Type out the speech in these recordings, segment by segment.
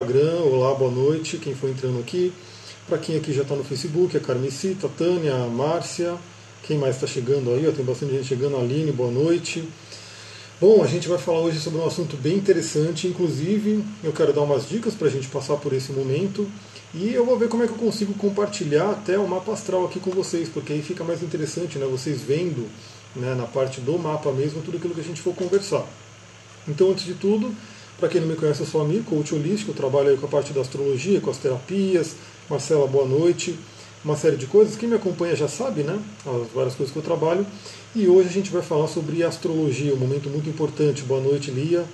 Instagram, olá, boa noite, quem for entrando aqui. Para quem aqui já está no Facebook, a Carmecita, a Tânia, a Márcia, quem mais está chegando aí? Ó, tem bastante gente chegando, a Aline, boa noite. Bom, a gente vai falar hoje sobre um assunto bem interessante, inclusive eu quero dar umas dicas para a gente passar por esse momento e eu vou ver como é que eu consigo compartilhar até o mapa astral aqui com vocês, porque aí fica mais interessante, né? Vocês vendo né, na parte do mapa mesmo tudo aquilo que a gente for conversar. Então, antes de tudo, para quem não me conhece, eu sou amigo, coach holístico, eu trabalho com a parte da astrologia, com as terapias. Marcela, boa noite. Uma série de coisas. Quem me acompanha já sabe, né? As várias coisas que eu trabalho. E hoje a gente vai falar sobre astrologia, um momento muito importante. Boa noite, Lia.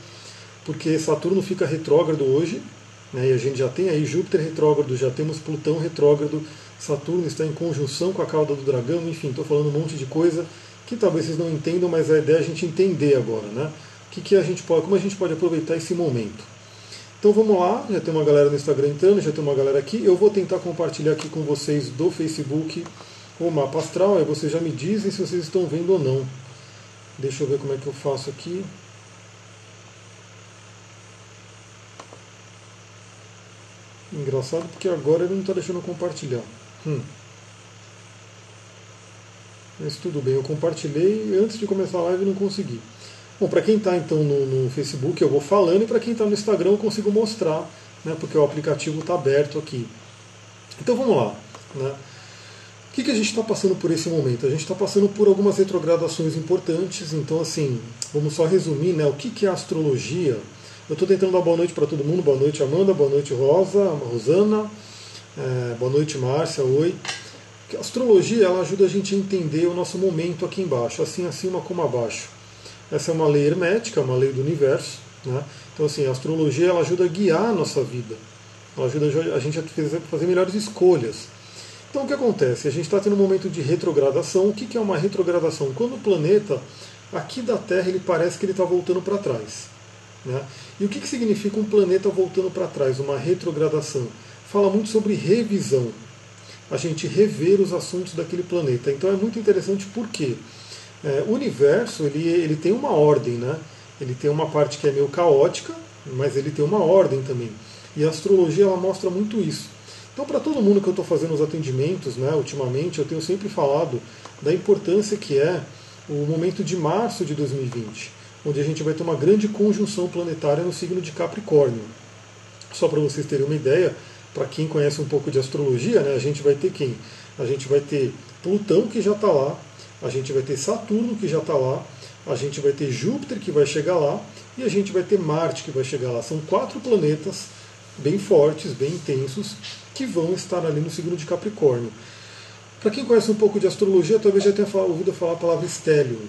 Porque Saturno fica retrógrado hoje, né? E a gente já tem aí Júpiter retrógrado, já temos Plutão retrógrado, Saturno está em conjunção com a cauda do dragão, enfim, estou falando um monte de coisa que talvez vocês não entendam, mas a ideia é a gente entender agora, né? Que, que a gente pode, como a gente pode aproveitar esse momento. Então vamos lá, já tem uma galera no Instagram entrando, já tem uma galera aqui. Eu vou tentar compartilhar aqui com vocês do Facebook o mapa astral, aí vocês já me dizem se vocês estão vendo ou não. Deixa eu ver como é que eu faço aqui. Engraçado porque agora ele não está deixando eu compartilhar. Hum. Mas tudo bem, eu compartilhei antes de começar a live e não consegui. Bom, para quem está então no, no, Facebook eu vou falando e para quem está no Instagram eu consigo mostrar, né, porque o aplicativo está aberto aqui. Então vamos lá. Né? O que, que a gente está passando por esse momento? A gente está passando por algumas retrogradações importantes, então assim, vamos só resumir né, o que, que é astrologia. Eu estou tentando dar boa noite para todo mundo, boa noite Amanda, boa noite Rosa, Rosana, é, boa noite Márcia, oi. A astrologia ela ajuda a gente a entender o nosso momento aqui embaixo, assim acima como abaixo. Essa é uma lei hermética, uma lei do universo. Né? Então, assim, a astrologia ela ajuda a guiar a nossa vida. Ela ajuda a gente a fazer melhores escolhas. Então, o que acontece? A gente está tendo um momento de retrogradação. O que é uma retrogradação? Quando o planeta, aqui da Terra, ele parece que ele está voltando para trás. Né? E o que, que significa um planeta voltando para trás, uma retrogradação? Fala muito sobre revisão. A gente rever os assuntos daquele planeta. Então é muito interessante por quê? É, o universo ele, ele tem uma ordem, né? Ele tem uma parte que é meio caótica, mas ele tem uma ordem também. E a astrologia ela mostra muito isso. Então, para todo mundo que eu estou fazendo os atendimentos, né, ultimamente, eu tenho sempre falado da importância que é o momento de março de 2020, onde a gente vai ter uma grande conjunção planetária no signo de Capricórnio. Só para vocês terem uma ideia, para quem conhece um pouco de astrologia, né, a gente vai ter quem? A gente vai ter Plutão, que já está lá, a gente vai ter Saturno que já está lá, a gente vai ter Júpiter que vai chegar lá e a gente vai ter Marte que vai chegar lá. São quatro planetas bem fortes, bem intensos, que vão estar ali no signo de Capricórnio. Para quem conhece um pouco de astrologia, talvez já tenha ouvido falar a palavra estélio.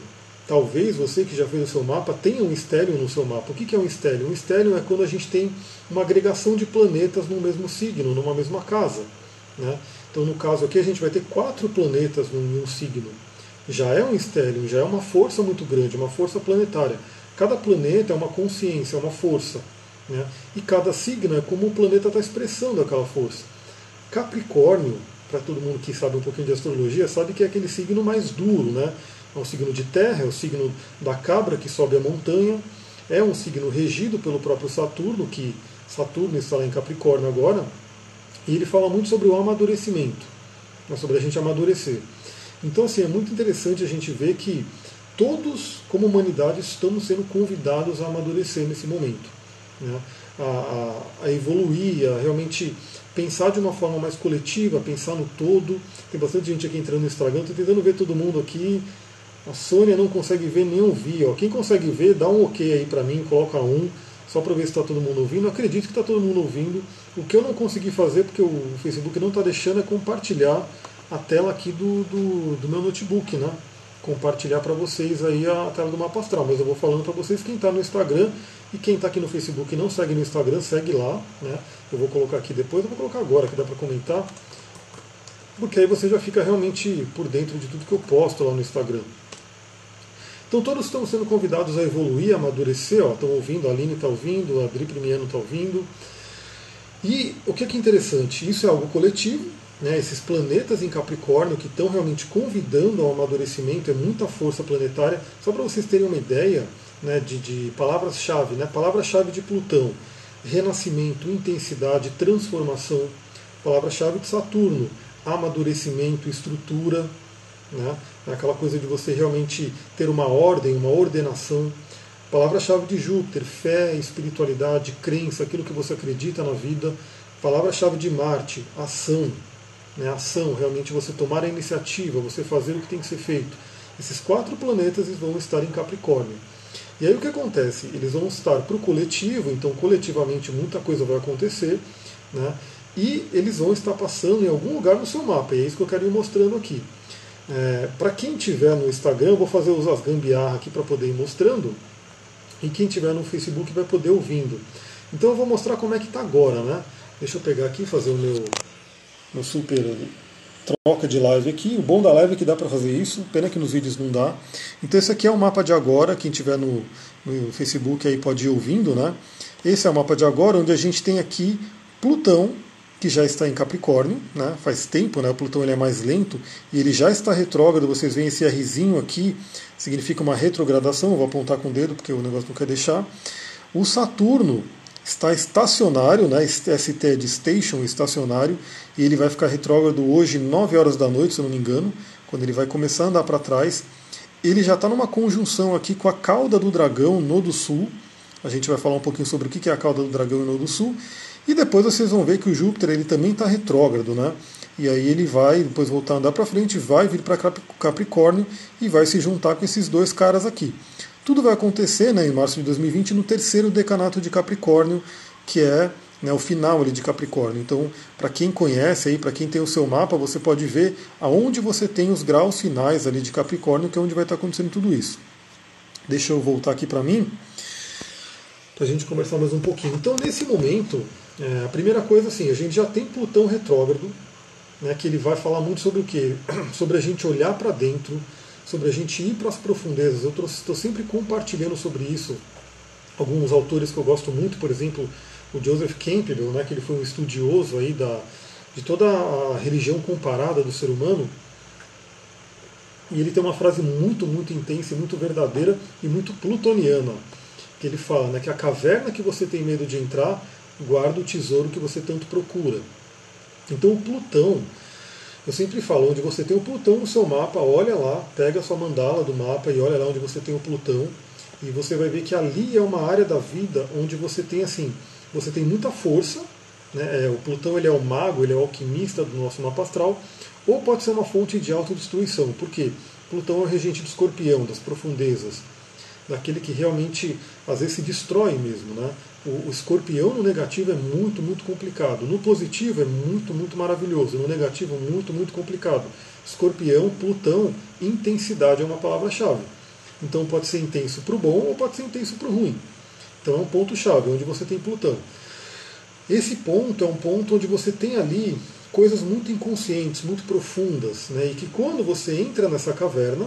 Talvez você que já fez o seu mapa tenha um estélio no seu mapa. O que é um estélio? Um estélio é quando a gente tem uma agregação de planetas no mesmo signo, numa mesma casa. Né? Então, no caso aqui, a gente vai ter quatro planetas em um signo já é um estéreo, já é uma força muito grande, uma força planetária. Cada planeta é uma consciência, é uma força. Né? E cada signo é como o planeta está expressando aquela força. Capricórnio, para todo mundo que sabe um pouquinho de astrologia, sabe que é aquele signo mais duro. Né? É um signo de terra, é o signo da cabra que sobe a montanha, é um signo regido pelo próprio Saturno, que Saturno está lá em Capricórnio agora, e ele fala muito sobre o amadurecimento, né? sobre a gente amadurecer. Então, assim, é muito interessante a gente ver que todos, como humanidade, estamos sendo convidados a amadurecer nesse momento, né? a, a, a, evoluir, a realmente pensar de uma forma mais coletiva, pensar no todo. Tem bastante gente aqui entrando no Instagram, estou tentando ver todo mundo aqui. A Sônia não consegue ver nem ouvir. Ó. Quem consegue ver, dá um ok aí para mim, coloca um, só para ver se está todo mundo ouvindo. acredito que está todo mundo ouvindo. O que eu não consegui fazer, porque o Facebook não está deixando, é compartilhar a tela aqui do, do, do meu notebook, né? Compartilhar para vocês aí a tela do mapa astral. Mas eu vou falando para vocês quem está no Instagram e quem está aqui no Facebook e não segue no Instagram, segue lá, né? Eu vou colocar aqui depois, eu vou colocar agora que dá para comentar. Porque aí você já fica realmente por dentro de tudo que eu posto lá no Instagram. Então todos estão sendo convidados a evoluir, a amadurecer, ó, estão ouvindo, a Aline está ouvindo, a Adri Primiano está ouvindo. E o que é, que é interessante? Isso é algo coletivo, né, esses planetas em Capricórnio que estão realmente convidando ao amadurecimento, é muita força planetária. Só para vocês terem uma ideia né, de, de palavras-chave, né, palavra-chave de Plutão. renascimento, intensidade, transformação. Palavra-chave de Saturno, amadurecimento, estrutura, né? Aquela coisa de você realmente ter uma ordem, uma ordenação. Palavra-chave de Júpiter, fé, espiritualidade, crença, aquilo que você acredita na vida. Palavra-chave de Marte, ação. Né? Ação, realmente você tomar a iniciativa, você fazer o que tem que ser feito. Esses quatro planetas vão estar em Capricórnio. E aí o que acontece? Eles vão estar para o coletivo, então coletivamente muita coisa vai acontecer, né? e eles vão estar passando em algum lugar no seu mapa, e é isso que eu quero ir mostrando aqui. É, para quem tiver no Instagram, eu vou fazer as gambiarra aqui para poder ir mostrando, e quem tiver no Facebook vai poder ouvindo. Então eu vou mostrar como é que está agora, né? Deixa eu pegar aqui e fazer o meu, meu super troca de live aqui. O bom da live é que dá para fazer isso, pena que nos vídeos não dá. Então esse aqui é o mapa de agora, quem tiver no, no Facebook aí pode ir ouvindo, né? Esse é o mapa de agora, onde a gente tem aqui Plutão, que já está em Capricórnio, né? faz tempo, né? o Plutão ele é mais lento e ele já está retrógrado. Vocês veem esse Rzinho aqui, significa uma retrogradação. Eu vou apontar com o dedo porque o negócio não quer deixar. O Saturno está estacionário, né? ST é de station, estacionário, e ele vai ficar retrógrado hoje, 9 horas da noite, se eu não me engano, quando ele vai começar a andar para trás. Ele já está numa conjunção aqui com a cauda do dragão no do sul. A gente vai falar um pouquinho sobre o que é a cauda do dragão no do sul. E depois vocês vão ver que o Júpiter ele também está retrógrado, né? E aí ele vai depois voltar a andar para frente, vai vir para Capricórnio e vai se juntar com esses dois caras aqui. Tudo vai acontecer né, em março de 2020 no terceiro decanato de Capricórnio, que é né, o final ali de Capricórnio. Então, para quem conhece aí, para quem tem o seu mapa, você pode ver aonde você tem os graus finais ali de Capricórnio, que é onde vai estar acontecendo tudo isso. Deixa eu voltar aqui para mim, para a gente conversar mais um pouquinho. Então, nesse momento, é, a primeira coisa, assim, a gente já tem Plutão retrógrado, né, que ele vai falar muito sobre o quê? Sobre a gente olhar para dentro, sobre a gente ir para as profundezas. Eu estou sempre compartilhando sobre isso. Alguns autores que eu gosto muito, por exemplo, o Joseph Campbell, né, que ele foi um estudioso aí da, de toda a religião comparada do ser humano. E ele tem uma frase muito, muito intensa, muito verdadeira e muito plutoniana, que ele fala né, que a caverna que você tem medo de entrar guarda o tesouro que você tanto procura. Então o Plutão, eu sempre falo, onde você tem o Plutão no seu mapa, olha lá, pega a sua mandala do mapa e olha lá onde você tem o Plutão, e você vai ver que ali é uma área da vida onde você tem assim, você tem muita força, né? É, o Plutão ele é o mago, ele é o alquimista do nosso mapa astral, ou pode ser uma fonte de autodestruição, porque Plutão é o regente do escorpião, das profundezas, daquele que realmente às vezes se destrói mesmo, né? O, escorpião no negativo é muito, muito complicado. No positivo é muito, muito maravilhoso. No negativo, muito, muito complicado. Escorpião, Plutão, intensidade é uma palavra-chave. Então pode ser intenso para o bom ou pode ser intenso para o ruim. Então é um ponto-chave, onde você tem Plutão. Esse ponto é um ponto onde você tem ali coisas muito inconscientes, muito profundas, né? e que quando você entra nessa caverna,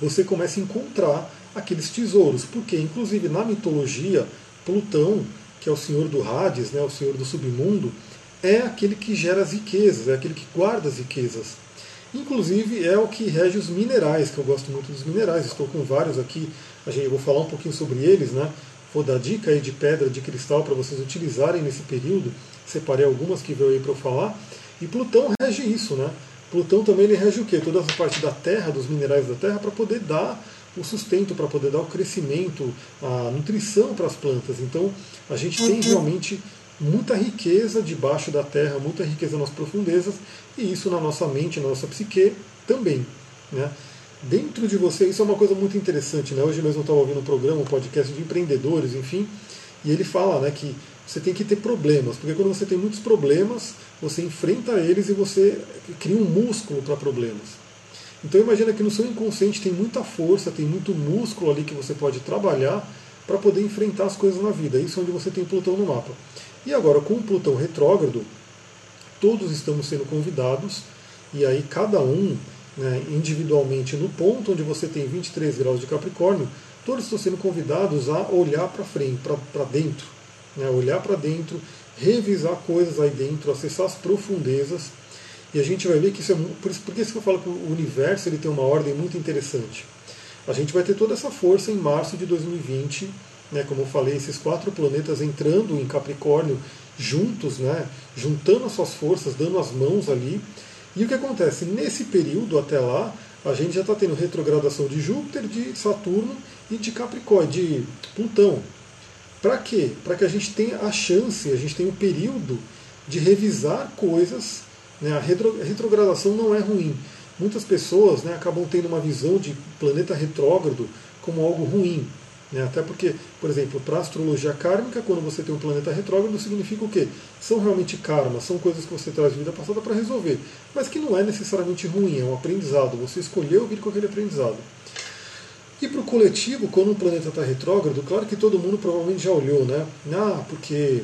você começa a encontrar aqueles tesouros, porque inclusive na mitologia Plutão, que é o senhor do Hades, né, o senhor do submundo, é aquele que gera as riquezas, é aquele que guarda as riquezas. Inclusive é o que rege os minerais, que eu gosto muito dos minerais, estou com vários aqui, a gente, vou falar um pouquinho sobre eles, né? Vou dar dica aí de pedra, de cristal para vocês utilizarem nesse período. Separei algumas que veio aí para eu falar. E Plutão rege isso, né? Plutão também ele rege o quê? Toda essa parte da Terra, dos minerais da Terra, para poder dar o sustento para poder dar o crescimento, a nutrição para as plantas. Então a gente tem uhum. realmente muita riqueza debaixo da terra, muita riqueza nas profundezas, e isso na nossa mente, na nossa psique também. Né? Dentro de você, isso é uma coisa muito interessante. Né? Hoje mesmo eu estava ouvindo um programa, um podcast de empreendedores, enfim, e ele fala né, que você tem que ter problemas, porque quando você tem muitos problemas, você enfrenta eles e você cria um músculo para problemas. Então imagina que no seu inconsciente tem muita força, tem muito músculo ali que você pode trabalhar para poder enfrentar as coisas na vida. Isso é onde você tem Plutão no mapa. E agora, com o Plutão retrógrado, todos estamos sendo convidados, e aí cada um, né, individualmente, no ponto onde você tem 23 graus de Capricórnio, todos estão sendo convidados a olhar para frente, para dentro. Né, olhar para dentro, revisar coisas aí dentro, acessar as profundezas e a gente vai ver que isso é por isso, por isso que eu falo que o universo ele tem uma ordem muito interessante. A gente vai ter toda essa força em março de 2020, né, como eu falei, esses quatro planetas entrando em Capricórnio juntos, né, juntando as suas forças, dando as mãos ali. E o que acontece? Nesse período até lá, a gente já está tendo retrogradação de Júpiter, de Saturno e de Capricórnio, de Plutão. Para quê? Para que a gente tenha a chance, a gente tenha um período de revisar coisas. Né? A retrogradação não é ruim. Muitas pessoas né, acabam tendo uma visão de planeta retrógrado como algo ruim. Né? Até porque, por exemplo, para a astrologia kármica, quando você tem um planeta retrógrado, significa o quê? São realmente karmas, são coisas que você traz de vida passada para resolver. Mas que não é necessariamente ruim, é um aprendizado. Você escolheu vir com aquele aprendizado. E para o coletivo, quando um planeta está retrógrado, claro que todo mundo provavelmente já olhou, né? Ah, porque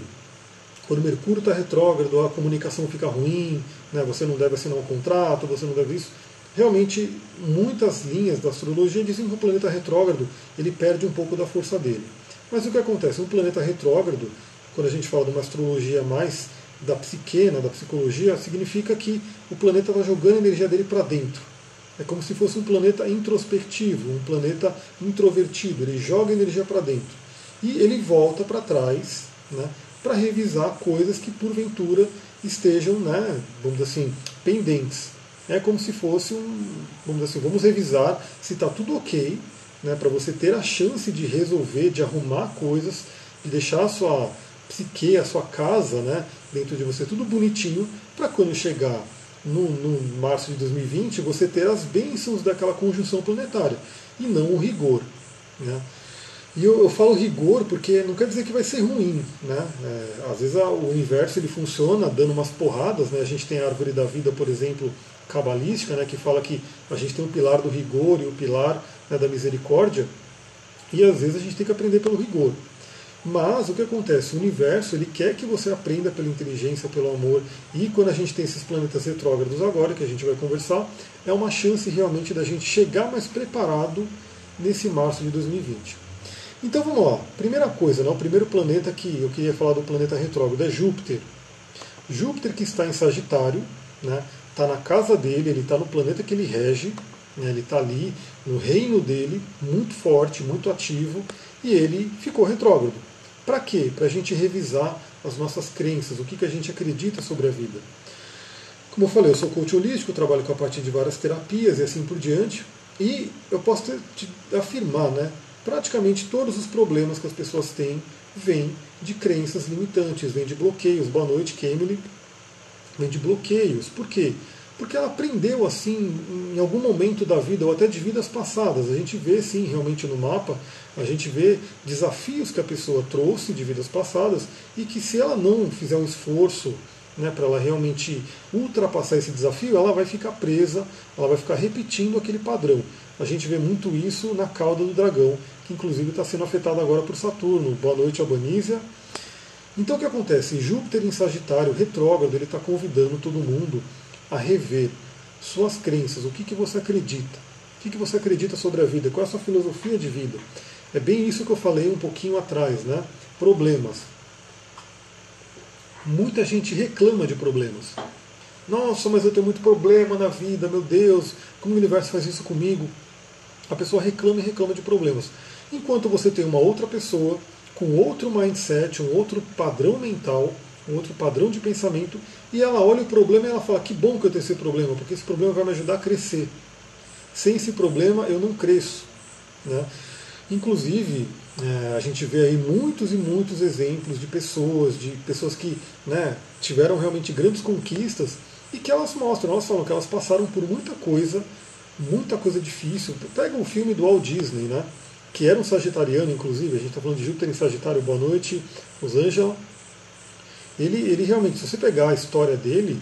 quando Mercúrio está retrógrado, a comunicação fica ruim, né? você não deve assinar um contrato, você não deve isso realmente muitas linhas da astrologia dizem que o planeta retrógrado ele perde um pouco da força dele. Mas o que acontece? Um planeta retrógrado, quando a gente fala de uma astrologia mais da psique, né, da psicologia, significa que o planeta está jogando a energia dele para dentro. É como se fosse um planeta introspectivo, um planeta introvertido. Ele joga a energia para dentro. E ele volta para trás né, para revisar coisas que porventura estejam, né, vamos dizer assim, pendentes é como se fosse um, vamos assim, vamos revisar se está tudo ok, né, para você ter a chance de resolver, de arrumar coisas, de deixar a sua psique, a sua casa, né, dentro de você tudo bonitinho, para quando chegar no, no, março de 2020 você ter as bênçãos daquela conjunção planetária e não o rigor. Né. E eu, eu, falo rigor porque não quer dizer que vai ser ruim. Né? É, às vezes a, o universo ele funciona dando umas porradas. Né? A gente tem a árvore da vida, por exemplo, cabalística, né, que fala que a gente tem o pilar do rigor e o pilar né, da misericórdia, e às vezes a gente tem que aprender pelo rigor. Mas o que acontece? O universo ele quer que você aprenda pela inteligência, pelo amor, e quando a gente tem esses planetas retrógrados agora, que a gente vai conversar, é uma chance realmente da gente chegar mais preparado nesse março de 2020. Então vamos lá. Primeira coisa, né, o primeiro planeta que eu queria falar do planeta retrógrado é Júpiter. Júpiter que está em Sagitário, né, está na casa dele, ele está no planeta que ele rege, né, ele está ali no reino dele, muito forte, muito ativo, e ele ficou retrógrado. Para quê? Para a gente revisar as nossas crenças, o que, que a gente acredita sobre a vida. Como eu falei, eu sou coach holístico, trabalho com a partir de várias terapias e assim por diante, e eu posso te, te afirmar, né? Praticamente todos os problemas que as pessoas têm vêm de crenças limitantes, vêm de bloqueios. Boa noite, Kemily vem de bloqueios. Por quê? Porque ela aprendeu assim em algum momento da vida, ou até de vidas passadas. A gente vê sim realmente no mapa, a gente vê desafios que a pessoa trouxe de vidas passadas e que se ela não fizer um esforço né, para ela realmente ultrapassar esse desafio, ela vai ficar presa, ela vai ficar repetindo aquele padrão. A gente vê muito isso na cauda do dragão, que inclusive está sendo afetada agora por Saturno. Boa noite, Albanísia. Então o que acontece? Júpiter em Sagitário, retrógrado, ele está convidando todo mundo a rever suas crenças, o que, que você acredita, o que, que você acredita sobre a vida, qual é a sua filosofia de vida. É bem isso que eu falei um pouquinho atrás, né? Problemas. Muita gente reclama de problemas. Nossa, mas eu tenho muito problema na vida, meu Deus, como o universo faz isso comigo? A pessoa reclama e reclama de problemas. Enquanto você tem uma outra pessoa com outro mindset, um outro padrão mental, um outro padrão de pensamento, e ela olha o problema e ela fala: que bom que eu tenho esse problema, porque esse problema vai me ajudar a crescer. Sem esse problema eu não cresço. Né? Inclusive, é, a gente vê aí muitos e muitos exemplos de pessoas, de pessoas que né, tiveram realmente grandes conquistas e que elas mostram, elas falam que elas passaram por muita coisa, muita coisa difícil. Pega o filme do Walt Disney, né? que era um sagitariano, inclusive, a gente está falando de Júpiter em Sagitário, boa noite, Rosângela. Ele, ele realmente, se você pegar a história dele,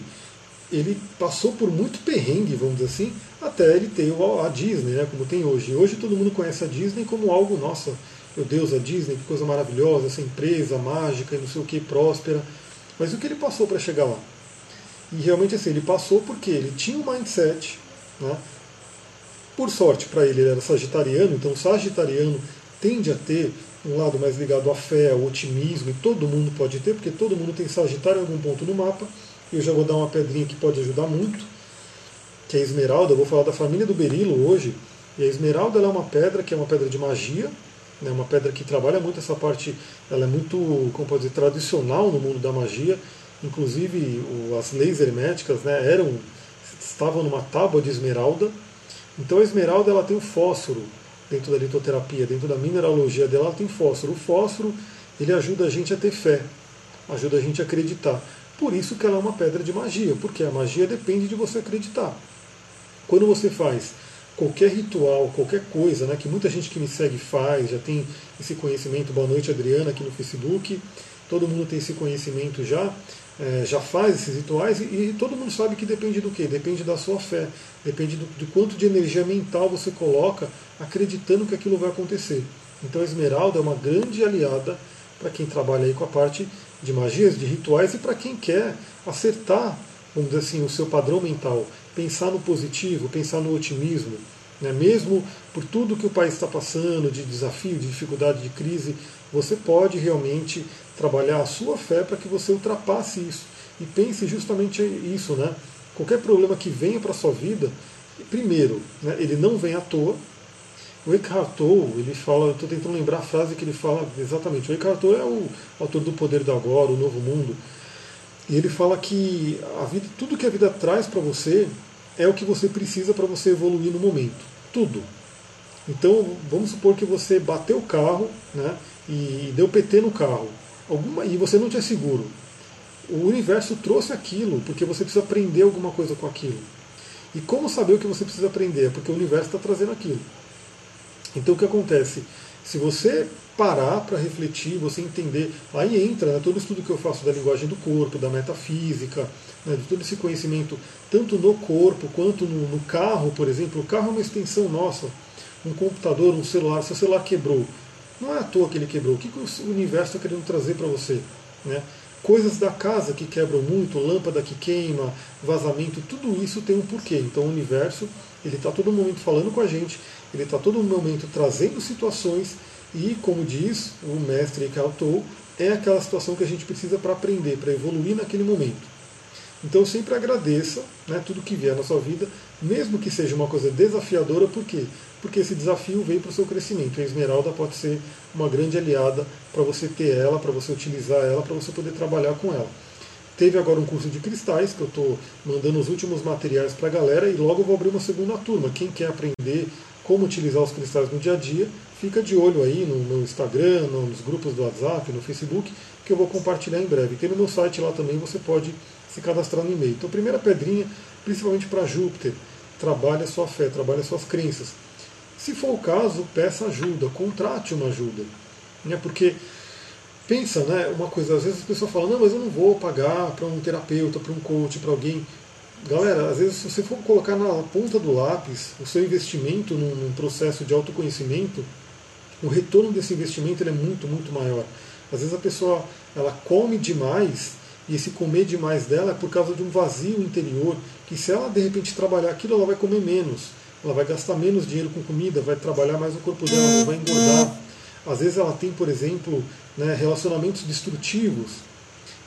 ele passou por muito perrengue, vamos dizer assim, até ele ter a Disney, né, como tem hoje. Hoje todo mundo conhece a Disney como algo, nossa, meu Deus, a Disney, que coisa maravilhosa, essa empresa mágica e não sei o que, próspera. Mas o que ele passou para chegar lá? E realmente assim, ele passou porque ele tinha um mindset, né, por sorte para ele, ele era sagitariano, então o sagitariano tende a ter um lado mais ligado à fé, ao otimismo, e todo mundo pode ter, porque todo mundo tem Sagitário em algum ponto no mapa. Eu já vou dar uma pedrinha que pode ajudar muito, que é a esmeralda. Eu vou falar da família do berilo hoje. E a esmeralda é uma pedra que é uma pedra de magia, né, uma pedra que trabalha muito essa parte, ela é muito, como pode dizer, tradicional no mundo da magia, inclusive as leis herméticas né, eram, estavam numa tábua de esmeralda, então a esmeralda ela tem o fósforo dentro da litoterapia, dentro da mineralogia dela ela tem fósforo. O fósforo ele ajuda a gente a ter fé, ajuda a gente a acreditar. Por isso que ela é uma pedra de magia, porque a magia depende de você acreditar. Quando você faz qualquer ritual, qualquer coisa, né, que muita gente que me segue faz, já tem esse conhecimento. Boa noite, Adriana, aqui no Facebook. Todo mundo tem esse conhecimento já, é, já faz esses rituais e, e, todo mundo sabe que depende do quê? Depende da sua fé, depende do, de quanto de energia mental você coloca acreditando que aquilo vai acontecer. Então a esmeralda é uma grande aliada para quem trabalha aí com a parte de magias, de rituais e para quem quer acertar, vamos dizer assim, o seu padrão mental, pensar no positivo, pensar no otimismo, né? mesmo por tudo que o país está passando, de desafio, de dificuldade, de crise, você pode realmente trabalhar a sua fé para que você ultrapasse isso e pense justamente isso, né? Qualquer problema que venha para a sua vida, primeiro, né, ele não vem à toa, o Eckhart Tolle, ele fala, estou tentando lembrar a frase que ele fala exatamente. O Eckhart Tolle é o autor do Poder do Agora, o Novo Mundo. E ele fala que a vida, tudo que a vida traz para você é o que você precisa para você evoluir no momento. Tudo. Então, vamos supor que você bateu o carro né, e deu PT no carro. Alguma, e você não tinha seguro. O universo trouxe aquilo porque você precisa aprender alguma coisa com aquilo. E como saber o que você precisa aprender? Porque o universo está trazendo aquilo. Então o que acontece? Se você parar para refletir, você entender, aí entra né, todo o estudo que eu faço da linguagem do corpo, da metafísica, né, de todo esse conhecimento, tanto no corpo quanto no, no, carro, por exemplo. O carro é uma extensão nossa, um computador, um celular. Seu celular quebrou, não é à toa que ele quebrou. O que, o universo está querendo trazer para você? Né? Coisas da casa que quebram muito, lâmpada que queima, vazamento, tudo isso tem um porquê. Então o universo ele está todo momento falando com a gente ele está todo momento trazendo situações e, como diz o mestre Eckhart Tolle, é aquela situação que a gente precisa para aprender, para evoluir naquele momento. Então sempre agradeça né, tudo que vier na sua vida, mesmo que seja uma coisa desafiadora, por quê? Porque esse desafio veio para o seu crescimento. A esmeralda pode ser uma grande aliada para você ter ela, para você utilizar ela, para você poder trabalhar com ela. Teve agora um curso de cristais, que eu estou mandando os últimos materiais para a galera, e logo eu vou abrir uma segunda turma. Quem quer aprender como utilizar os cristais no dia a dia, fica de olho aí no meu Instagram, nos grupos do WhatsApp, no Facebook, que eu vou compartilhar em breve. Tem no meu site lá também, você pode se cadastrar no e-mail. Então, primeira pedrinha, principalmente para Júpiter, trabalhe a sua fé, trabalhe as suas crenças. Se for o caso, peça ajuda, contrate uma ajuda. Né? Porque, pensa, né, uma coisa, às vezes as pessoas falam, não, mas eu não vou pagar para um terapeuta, para um coach, para alguém. Galera, às vezes se você for colocar na ponta do lápis o seu investimento num, num processo de autoconhecimento, o retorno desse investimento é muito, muito maior. Às vezes a pessoa ela come demais e esse comer demais dela é por causa de um vazio interior, que se ela de repente trabalhar aquilo, ela vai comer menos, ela vai gastar menos dinheiro com comida, vai trabalhar mais o corpo dela, ela vai engordar. Às vezes ela tem, por exemplo, né, relacionamentos destrutivos,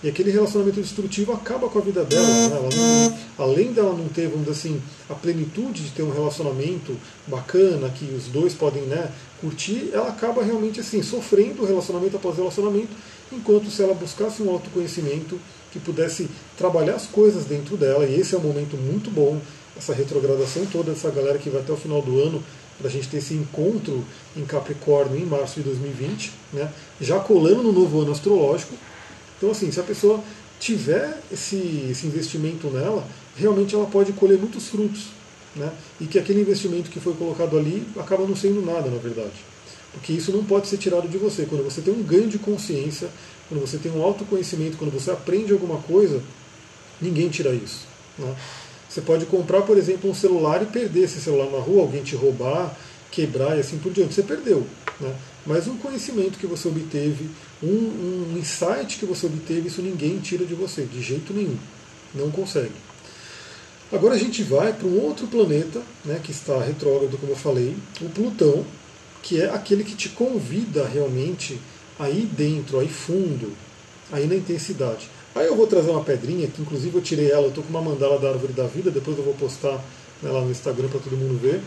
e aquele relacionamento destrutivo acaba com a vida dela. Né? Não, além dela não ter, vamos dizer assim, a plenitude de ter um relacionamento bacana, que os dois podem né, curtir, ela acaba realmente assim, sofrendo relacionamento após relacionamento, enquanto se ela buscasse um autoconhecimento que pudesse trabalhar as coisas dentro dela, e esse é um momento muito bom, essa retrogradação toda dessa galera que vai até o final do ano, para a gente ter esse encontro em Capricórnio em março de 2020, né, já colando no novo ano astrológico, então, assim, se a pessoa tiver esse, esse investimento nela, realmente ela pode colher muitos frutos. Né? E que aquele investimento que foi colocado ali acaba não sendo nada, na verdade. Porque isso não pode ser tirado de você. Quando você tem um ganho de consciência, quando você tem um autoconhecimento, quando você aprende alguma coisa, ninguém tira isso. Né? Você pode comprar, por exemplo, um celular e perder esse celular na rua, alguém te roubar, quebrar e assim por diante. Você perdeu. Né? Mas um conhecimento que você obteve, um, um insight que você obteve, isso ninguém tira de você, de jeito nenhum. Não consegue. Agora a gente vai para um outro planeta, né, que está retrógrado, como eu falei, o Plutão, que é aquele que te convida realmente a ir dentro, a ir fundo, a ir na intensidade. Aí eu vou trazer uma pedrinha, que inclusive eu tirei ela, eu estou com uma mandala da Árvore da Vida, depois eu vou postar lá no Instagram para todo mundo ver,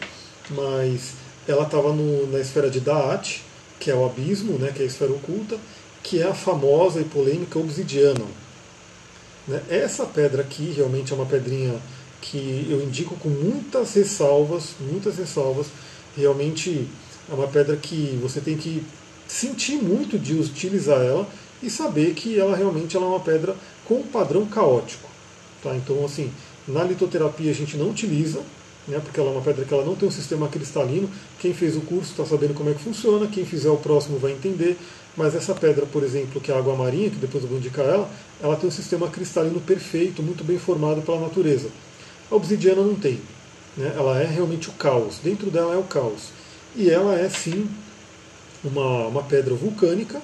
mas ela estava na esfera de Daat, que é o abismo, né, que é a esfera oculta, que é a famosa e polêmica obsidiana. Né? Essa pedra aqui realmente é uma pedrinha que eu indico com muitas ressalvas, muitas ressalvas. Realmente é uma pedra que você tem que sentir muito de utilizar ela e saber que ela realmente ela é uma pedra com padrão caótico. Tá? Então, assim, na litoterapia a gente não utiliza, né, porque ela é uma pedra que ela não tem um sistema cristalino. Quem fez o curso está sabendo como é que funciona, quem fizer o próximo vai entender. Mas essa pedra, por exemplo, que é a água marinha, que depois eu vou indicar ela, ela tem um sistema cristalino perfeito, muito bem formado pela natureza. A obsidiana não tem. Né? Ela é realmente o caos. Dentro dela é o caos. E ela é sim uma, uma pedra vulcânica,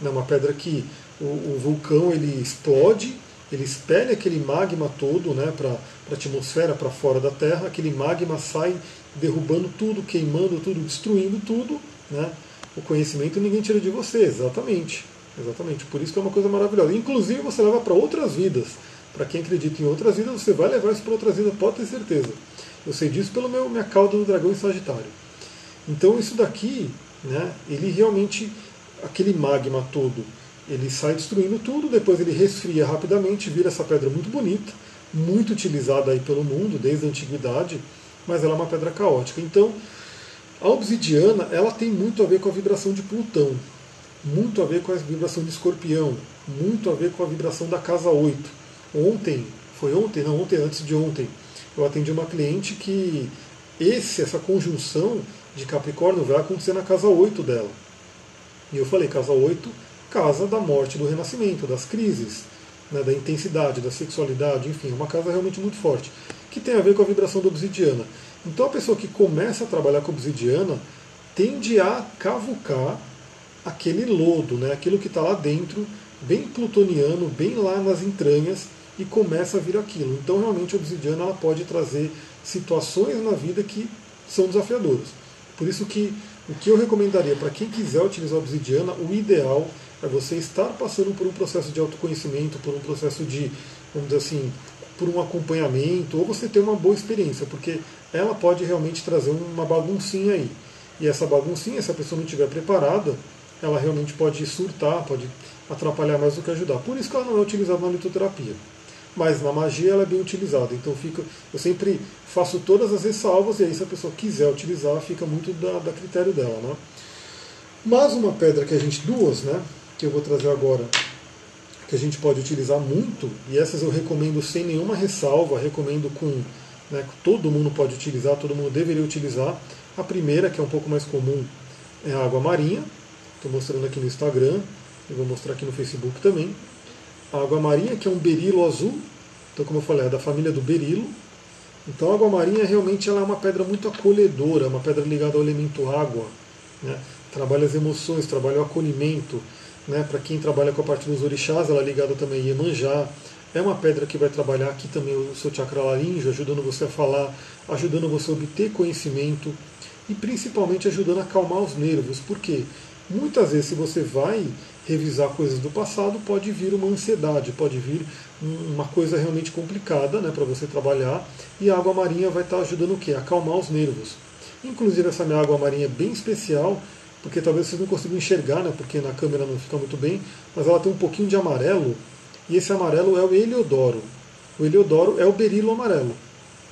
né? uma pedra que o, o vulcão ele explode, ele espelha aquele magma todo né? para a atmosfera, para fora da Terra. Aquele magma sai derrubando tudo, queimando tudo, destruindo tudo. Né? O conhecimento ninguém tira de você, exatamente. Exatamente. Por isso que é uma coisa maravilhosa. Inclusive você leva para outras vidas. Para quem acredita em outras vidas, você vai levar isso para outras vidas, pode ter certeza. Eu sei disso pelo meu minha cauda do dragão em Sagitário. Então isso daqui, né, ele realmente, aquele magma todo, ele sai destruindo tudo, depois ele resfria rapidamente, vira essa pedra muito bonita, muito utilizada aí pelo mundo desde a antiguidade, mas ela é uma pedra caótica. Então, a obsidiana, ela tem muito a ver com a vibração de Plutão, muito a ver com a vibração de Escorpião, muito a ver com a vibração da casa 8 Ontem, foi ontem? Não, ontem antes de ontem, eu atendi uma cliente que esse, essa conjunção de Capricórnio vai acontecer na casa 8 dela. E eu falei, casa 8, casa da morte, do renascimento, das crises, né, da intensidade, da sexualidade, enfim, uma casa realmente muito forte, que tem a ver com a vibração da obsidiana. Então a pessoa que começa a trabalhar com obsidiana tende a cavucar aquele lodo, né, aquilo que está lá dentro, bem plutoniano, bem lá nas entranhas, e começa a vir aquilo. Então, realmente, a obsidiana ela pode trazer situações na vida que são desafiadoras. Por isso que o que eu recomendaria para quem quiser utilizar obsidiana, o ideal é você estar passando por um processo de autoconhecimento, por um processo de, vamos dizer assim, por um acompanhamento, ou você ter uma boa experiência, porque ela pode realmente trazer uma baguncinha aí. E essa baguncinha, se a pessoa não estiver preparada, ela realmente pode surtar, pode atrapalhar mais do que ajudar. Por isso que ela não é utilizada na litoterapia mas na magia ela é bem utilizada. Então fica, eu sempre faço todas as ressalvas e aí se a pessoa quiser utilizar, fica muito da, da critério dela. Né? Mas uma pedra que a gente, duas, né, que eu vou trazer agora, que a gente pode utilizar muito, e essas eu recomendo sem nenhuma ressalva, recomendo com né, todo mundo pode utilizar, todo mundo deveria utilizar. A primeira, que é um pouco mais comum, é a água marinha. Estou mostrando aqui no Instagram, eu vou mostrar aqui no Facebook também a água marinha, que é um berilo azul, então como eu falei, é da família do berilo. Então a água marinha realmente ela é uma pedra muito acolhedora, uma pedra ligada ao elemento água. Né? Trabalha as emoções, trabalha o acolhimento. Né? Para quem trabalha com a parte dos orixás, ela é ligada também a Iemanjá. É uma pedra que vai trabalhar aqui também o seu chakra laríngeo, ajudando você a falar, ajudando você a obter conhecimento e principalmente ajudando a acalmar os nervos. Porque muitas vezes se você vai revisar coisas do passado, pode vir uma ansiedade, pode vir uma coisa realmente complicada né, para você trabalhar. E a água marinha vai estar ajudando o quê? Acalmar os nervos. Inclusive essa minha água marinha é bem especial, porque talvez vocês não consigam enxergar, né, porque na câmera não fica muito bem, mas ela tem um pouquinho de amarelo, e esse amarelo é o heliodoro. O heliodoro é o berilo amarelo,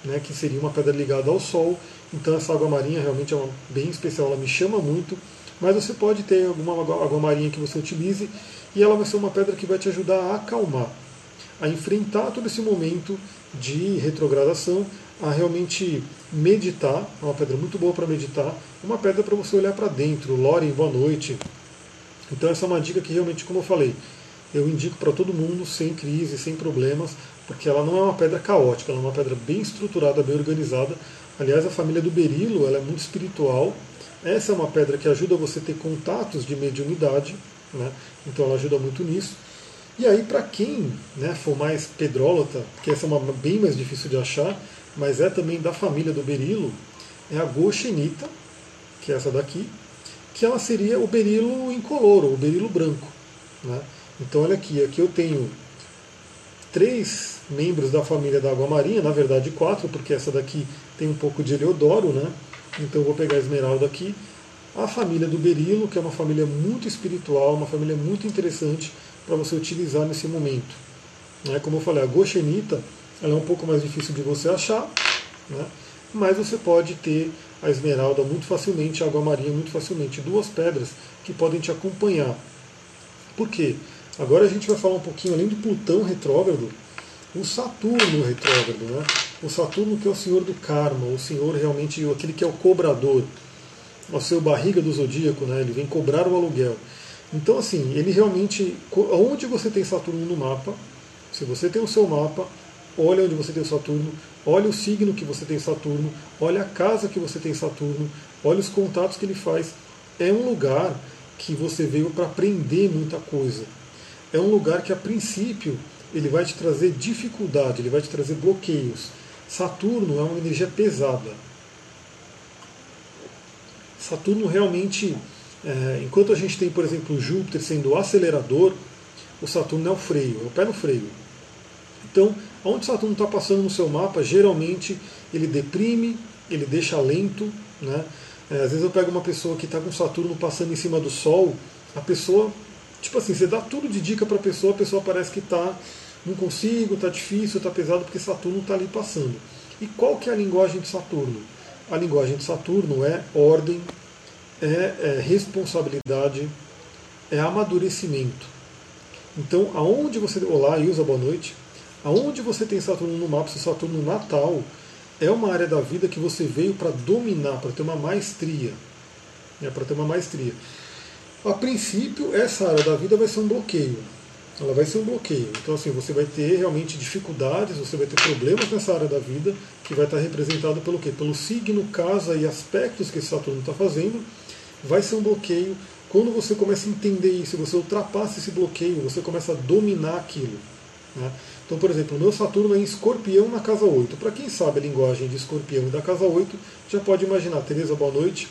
né, que seria uma pedra ligada ao sol. Então essa água marinha realmente é uma, bem especial, ela me chama muito mas você pode ter alguma água marinha que você utilize e ela vai ser uma pedra que vai te ajudar a acalmar, a enfrentar todo esse momento de retrogradação, a realmente meditar, é uma pedra muito boa para meditar, uma pedra para você olhar para dentro. Loren, boa noite. Então essa é uma dica que realmente, como eu falei, eu indico para todo mundo sem crise, sem problemas, porque ela não é uma pedra caótica, ela é uma pedra bem estruturada, bem organizada. Aliás, a família do berilo ela é muito espiritual, essa é uma pedra que ajuda você a ter contatos de mediunidade, né? então ela ajuda muito nisso. E aí, para quem né, for mais pedrólata, que essa é uma bem mais difícil de achar, mas é também da família do berilo, é a goxenita, que é essa daqui, que ela seria o berilo incoloro, o berilo branco. Né? Então, olha aqui, aqui eu tenho três membros da família da água marinha, na verdade quatro, porque essa daqui tem um pouco de Eleodoro, né? Então eu vou pegar a esmeralda aqui. a família do berilo, que é uma família muito espiritual, uma família muito interessante para você utilizar nesse momento. Né? Como eu falei, a goshenita ela é um pouco mais difícil de você achar, né? mas você pode ter a esmeralda muito facilmente, a água marinha muito facilmente. Duas pedras que podem te acompanhar. Por quê? Agora a gente vai falar um pouquinho, além do Plutão retrógrado, o Saturno retrógrado. Né? O Saturno que é o senhor do karma, o senhor realmente, aquele que é o cobrador, o seu barriga do zodíaco, né? ele vem cobrar o aluguel. Então, assim, ele realmente. Onde você tem Saturno no mapa, se você tem o seu mapa, olha onde você tem o Saturno, olha o signo que você tem Saturno, olha a casa que você tem Saturno, olha os contatos que ele faz. É um lugar que você veio para aprender muita coisa. É um lugar que, a princípio, ele vai te trazer dificuldade, ele vai te trazer bloqueios. Saturno é uma energia pesada. Saturno realmente, é, enquanto a gente tem, por exemplo, Júpiter sendo o acelerador, o Saturno é o freio, é o pé no freio. Então, onde Saturno está passando no seu mapa, geralmente ele deprime, ele deixa lento. Né? É, às vezes eu pego uma pessoa que está com Saturno passando em cima do Sol, a pessoa, tipo assim, você dá tudo de dica para a pessoa, a pessoa parece que está, não consigo, está difícil, está pesado, porque Saturno está ali passando. E qual que é a linguagem de Saturno? A linguagem de Saturno é ordem, é, é responsabilidade, é amadurecimento. Então, aonde você. Olá, Ilza, boa noite. Aonde você tem Saturno no mapa, se Saturno natal, é uma área da vida que você veio para dominar, para ter uma maestria. Né, para ter uma maestria. A princípio, essa área da vida vai ser um bloqueio. Ela vai ser um bloqueio. Então, assim, você vai ter realmente dificuldades, você vai ter problemas nessa área da vida, que vai estar representado pelo quê? Pelo signo, casa e aspectos que esse Saturno está fazendo. Vai ser um bloqueio. Quando você começa a entender isso, você ultrapassa esse bloqueio, você começa a dominar aquilo. Né? Então, por exemplo, o meu Saturno é em escorpião na casa 8. Para quem sabe a linguagem de escorpião e da casa 8, já pode imaginar, Tereza, boa noite,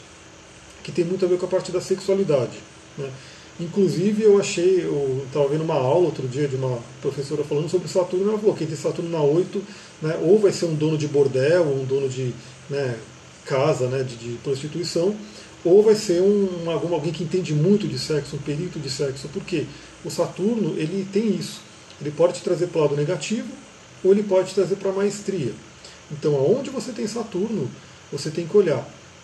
que tem muito a ver com a parte da sexualidade. Né? Inclusive, eu achei, eu estava vendo uma aula outro dia de uma professora falando sobre Saturno, ela falou que tem Saturno na 8, né, ou vai ser um dono de bordel, ou um dono de né, casa né, de, de, prostituição, ou vai ser um, alguém que entende muito de sexo, um perito de sexo, porque o Saturno ele tem isso. Ele pode te trazer para o lado negativo ou ele pode te trazer para a maestria. Então, aonde você tem Saturno, você tem que olhar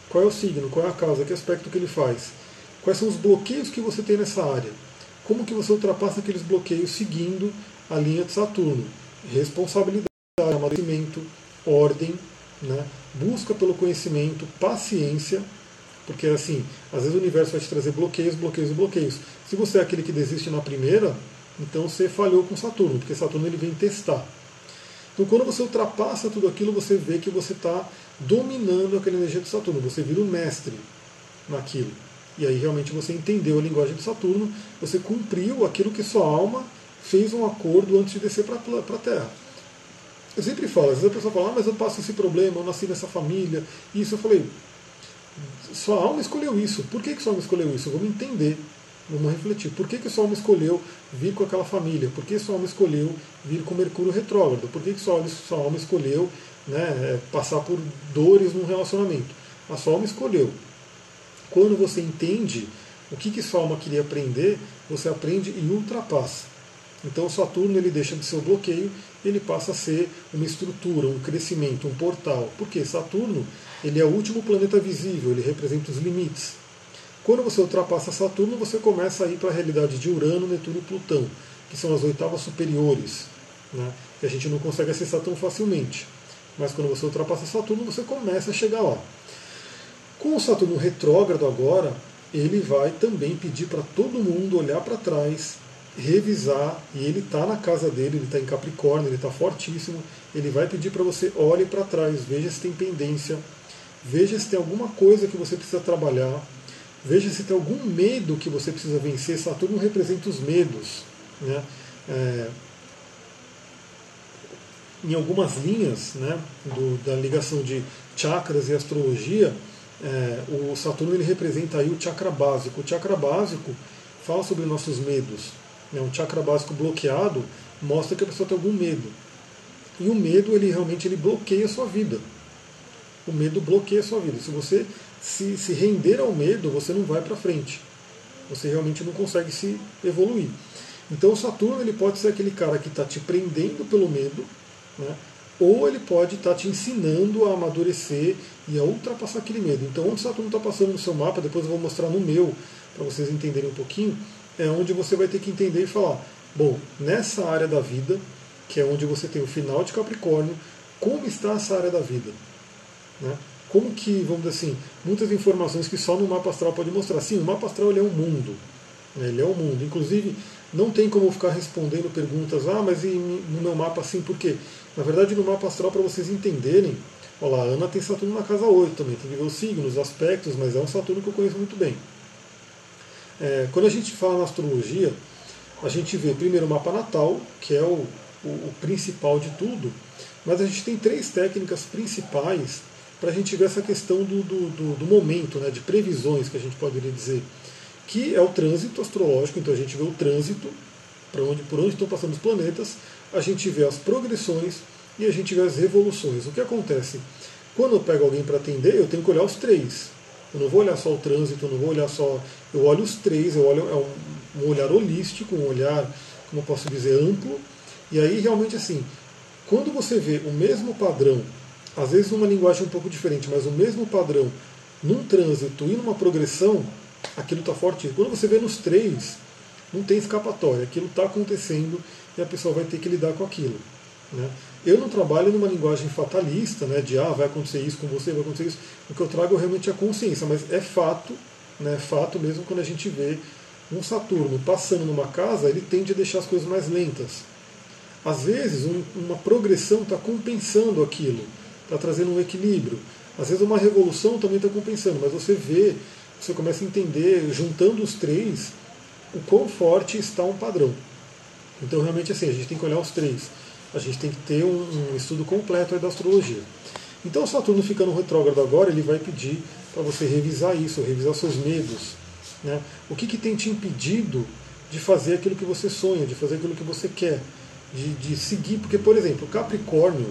qual é o signo, qual é a causa, que aspecto que ele faz, quais são os bloqueios que você tem nessa área, como que você ultrapassa aqueles bloqueios seguindo a linha de Saturno. Responsabilidade, amadurecimento, ordem, né? busca pelo conhecimento, paciência, porque assim, às vezes o universo vai te trazer bloqueios, bloqueios bloqueios. Se você é aquele que desiste na primeira, então você falhou com Saturno, porque Saturno ele vem testar. Então quando você ultrapassa tudo aquilo, você vê que você está dominando aquela energia de Saturno, você vira um mestre naquilo. E aí realmente você entendeu a linguagem de Saturno, você cumpriu aquilo que sua alma fez um acordo antes de descer para a Terra. Eu sempre falo, às vezes a pessoa fala, ah, mas eu passo esse problema, eu nasci nessa família. Isso eu falei, sua alma escolheu isso. Por que, que sua alma escolheu isso? Vamos entender. Vamos refletir. Por que, que sua alma escolheu vir com aquela família? Por que sua alma escolheu vir com Mercúrio retrógrado? Por que, que sua, sua alma escolheu né, é, passar por dores num relacionamento? A sua alma escolheu. Quando você entende o que, que sua alma queria aprender, você aprende e ultrapassa. Então Saturno ele deixa de ser o bloqueio, ele passa a ser uma estrutura, um crescimento, um portal. Porque Saturno ele é o último planeta visível, ele representa os limites. Quando você ultrapassa Saturno, você começa a ir para a realidade de Urano, Netuno e Plutão, que são as oitavas superiores, né, que a gente não consegue acessar tão facilmente. Mas quando você ultrapassa Saturno, você começa a chegar lá. Com o Saturno retrógrado agora, ele vai também pedir para todo mundo olhar para trás, revisar, e ele está na casa dele, ele está em Capricórnio, ele está fortíssimo. Ele vai pedir para você olhe para trás, veja se tem pendência, veja se tem alguma coisa que você precisa trabalhar, Veja se tem algum medo que você precisa vencer. Saturno representa os medos. Né? É, em algumas linhas né, do, da ligação de chakras e astrologia, é, o Saturno ele representa aí o chakra básico. O chakra básico fala sobre nossos medos. Né? Um chakra básico bloqueado mostra que a pessoa tem algum medo. E o medo ele realmente ele bloqueia a sua vida. O medo bloqueia a sua vida. Se você se, se render ao medo, você não vai para frente. Você realmente não consegue se evoluir. Então o Saturno ele pode ser aquele cara que está te prendendo pelo medo, né? Ou ele pode estar tá te ensinando a amadurecer e a ultrapassar aquele medo. Então onde Saturno está passando no seu mapa, depois eu vou mostrar no meu, para vocês entenderem um pouquinho, é onde você vai ter que entender e falar, bom, nessa área da vida, que é onde você tem o final de Capricórnio, como está essa área da vida? Né? Como que, vamos dizer assim, muitas informações que só no mapa astral pode mostrar. Sim, o mapa astral ele é um mundo. Né? Ele é um mundo. Inclusive, não tem como ficar respondendo perguntas, ah, mas no meu mapa assim, por quê? Na verdade, no mapa astral, para vocês entenderem, olha lá, a Ana tem Saturno na casa 8 também, tem que ver os signos, os aspectos, mas é um Saturno que eu conheço muito bem. É, quando a gente fala na astrologia, a gente vê primeiro o mapa natal, que é o, o, o principal de tudo, mas a gente tem três técnicas principais para a gente ver essa questão do, do, do, do momento, né, de previsões, que a gente poderia dizer, que é o trânsito astrológico, então a gente vê o trânsito, para onde, por onde estão passando os planetas, a gente vê as progressões e a gente vê as revoluções. O que acontece? Quando eu pego alguém para atender, eu tenho que olhar os três. Eu não vou olhar só o trânsito, eu não vou olhar só. Eu olho os três, eu olho é um, olhar holístico, um olhar, como eu posso dizer, amplo. E aí realmente assim, quando você vê o mesmo padrão às vezes numa linguagem um pouco diferente, mas o mesmo padrão num trânsito e numa progressão, aquilo está forte. Quando você vê nos três, não tem escapatória, aquilo está acontecendo e a pessoa vai ter que lidar com aquilo. Né? Eu não trabalho numa linguagem fatalista, né, de ah, vai acontecer isso com você, vai acontecer isso. O que eu trago é realmente a consciência, mas é fato, né, é fato mesmo quando a gente vê um Saturno passando numa casa, ele tende a deixar as coisas mais lentas. Às vezes, um, uma progressão está compensando aquilo está trazendo um equilíbrio. Às vezes uma revolução também está compensando, mas você vê, você começa a entender, juntando os três, o quão forte está um padrão. Então realmente assim, a gente tem que olhar os três. A gente tem que ter um, um estudo completo da astrologia. Então o Saturno ficando retrógrado agora, ele vai pedir para você revisar isso, revisar seus medos. Né? O que, que tem te impedido de fazer aquilo que você sonha, de fazer aquilo que você quer, de, de seguir? Porque, por exemplo, Capricórnio,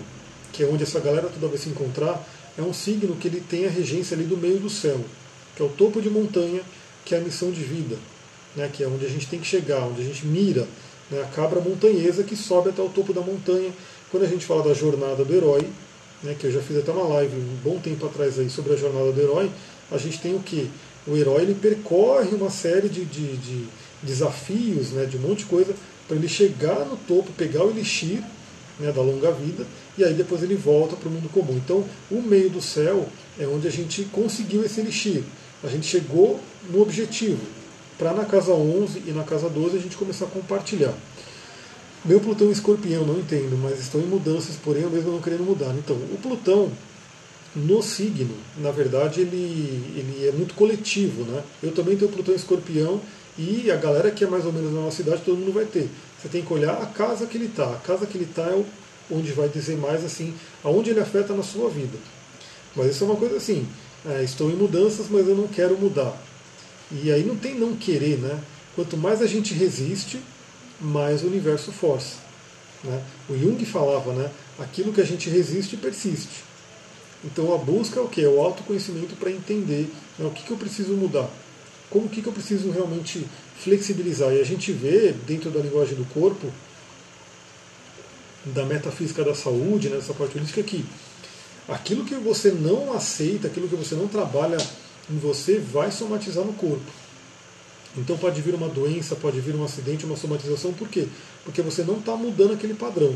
que é onde essa galera toda vai se encontrar, é um signo que ele tem a regência ali do meio do céu, que é o topo de montanha, que é a missão de vida, né, que é onde a gente tem que chegar, onde a gente mira, né, a cabra montanhesa que sobe até o topo da montanha. Quando a gente fala da jornada do herói, né, que eu já fiz até uma live um bom tempo atrás aí sobre a jornada do herói, a gente tem o que? O herói ele percorre uma série de, de, de desafios, né, de um monte de coisa, para ele chegar no topo, pegar o elixir né, da longa vida, e aí depois ele volta para o mundo comum. Então, o meio do céu é onde a gente conseguiu esse elixir. A gente chegou no objetivo, para na casa 11 e na casa 12 a gente começar a compartilhar. Meu Plutão escorpião, não entendo, mas estão em mudanças, porém eu mesmo não querendo mudar. Então, o Plutão, no signo, na verdade, ele, ele é muito coletivo. Né? Eu também tenho Plutão escorpião e a galera que é mais ou menos na nossa cidade, todo mundo vai ter. Você tem que olhar a casa que ele está. A casa que ele está é onde vai dizer mais assim, aonde ele afeta na sua vida. Mas isso é uma coisa assim, é, estou em mudanças, mas eu não quero mudar. E aí não tem não querer, né? Quanto mais a gente resiste, mais o universo força. Né? O Jung falava, né? Aquilo que a gente resiste persiste. Então a busca é o que? É o autoconhecimento para entender né, o que, que eu preciso mudar. Como que, que eu preciso realmente flexibilizar. E a gente vê, dentro da linguagem do corpo, da metafísica da saúde, né, parte holística, que aquilo que você não aceita, aquilo que você não trabalha em você, vai somatizar no corpo. Então pode vir uma doença, pode vir um acidente, uma somatização, por quê? Porque você não está mudando aquele padrão.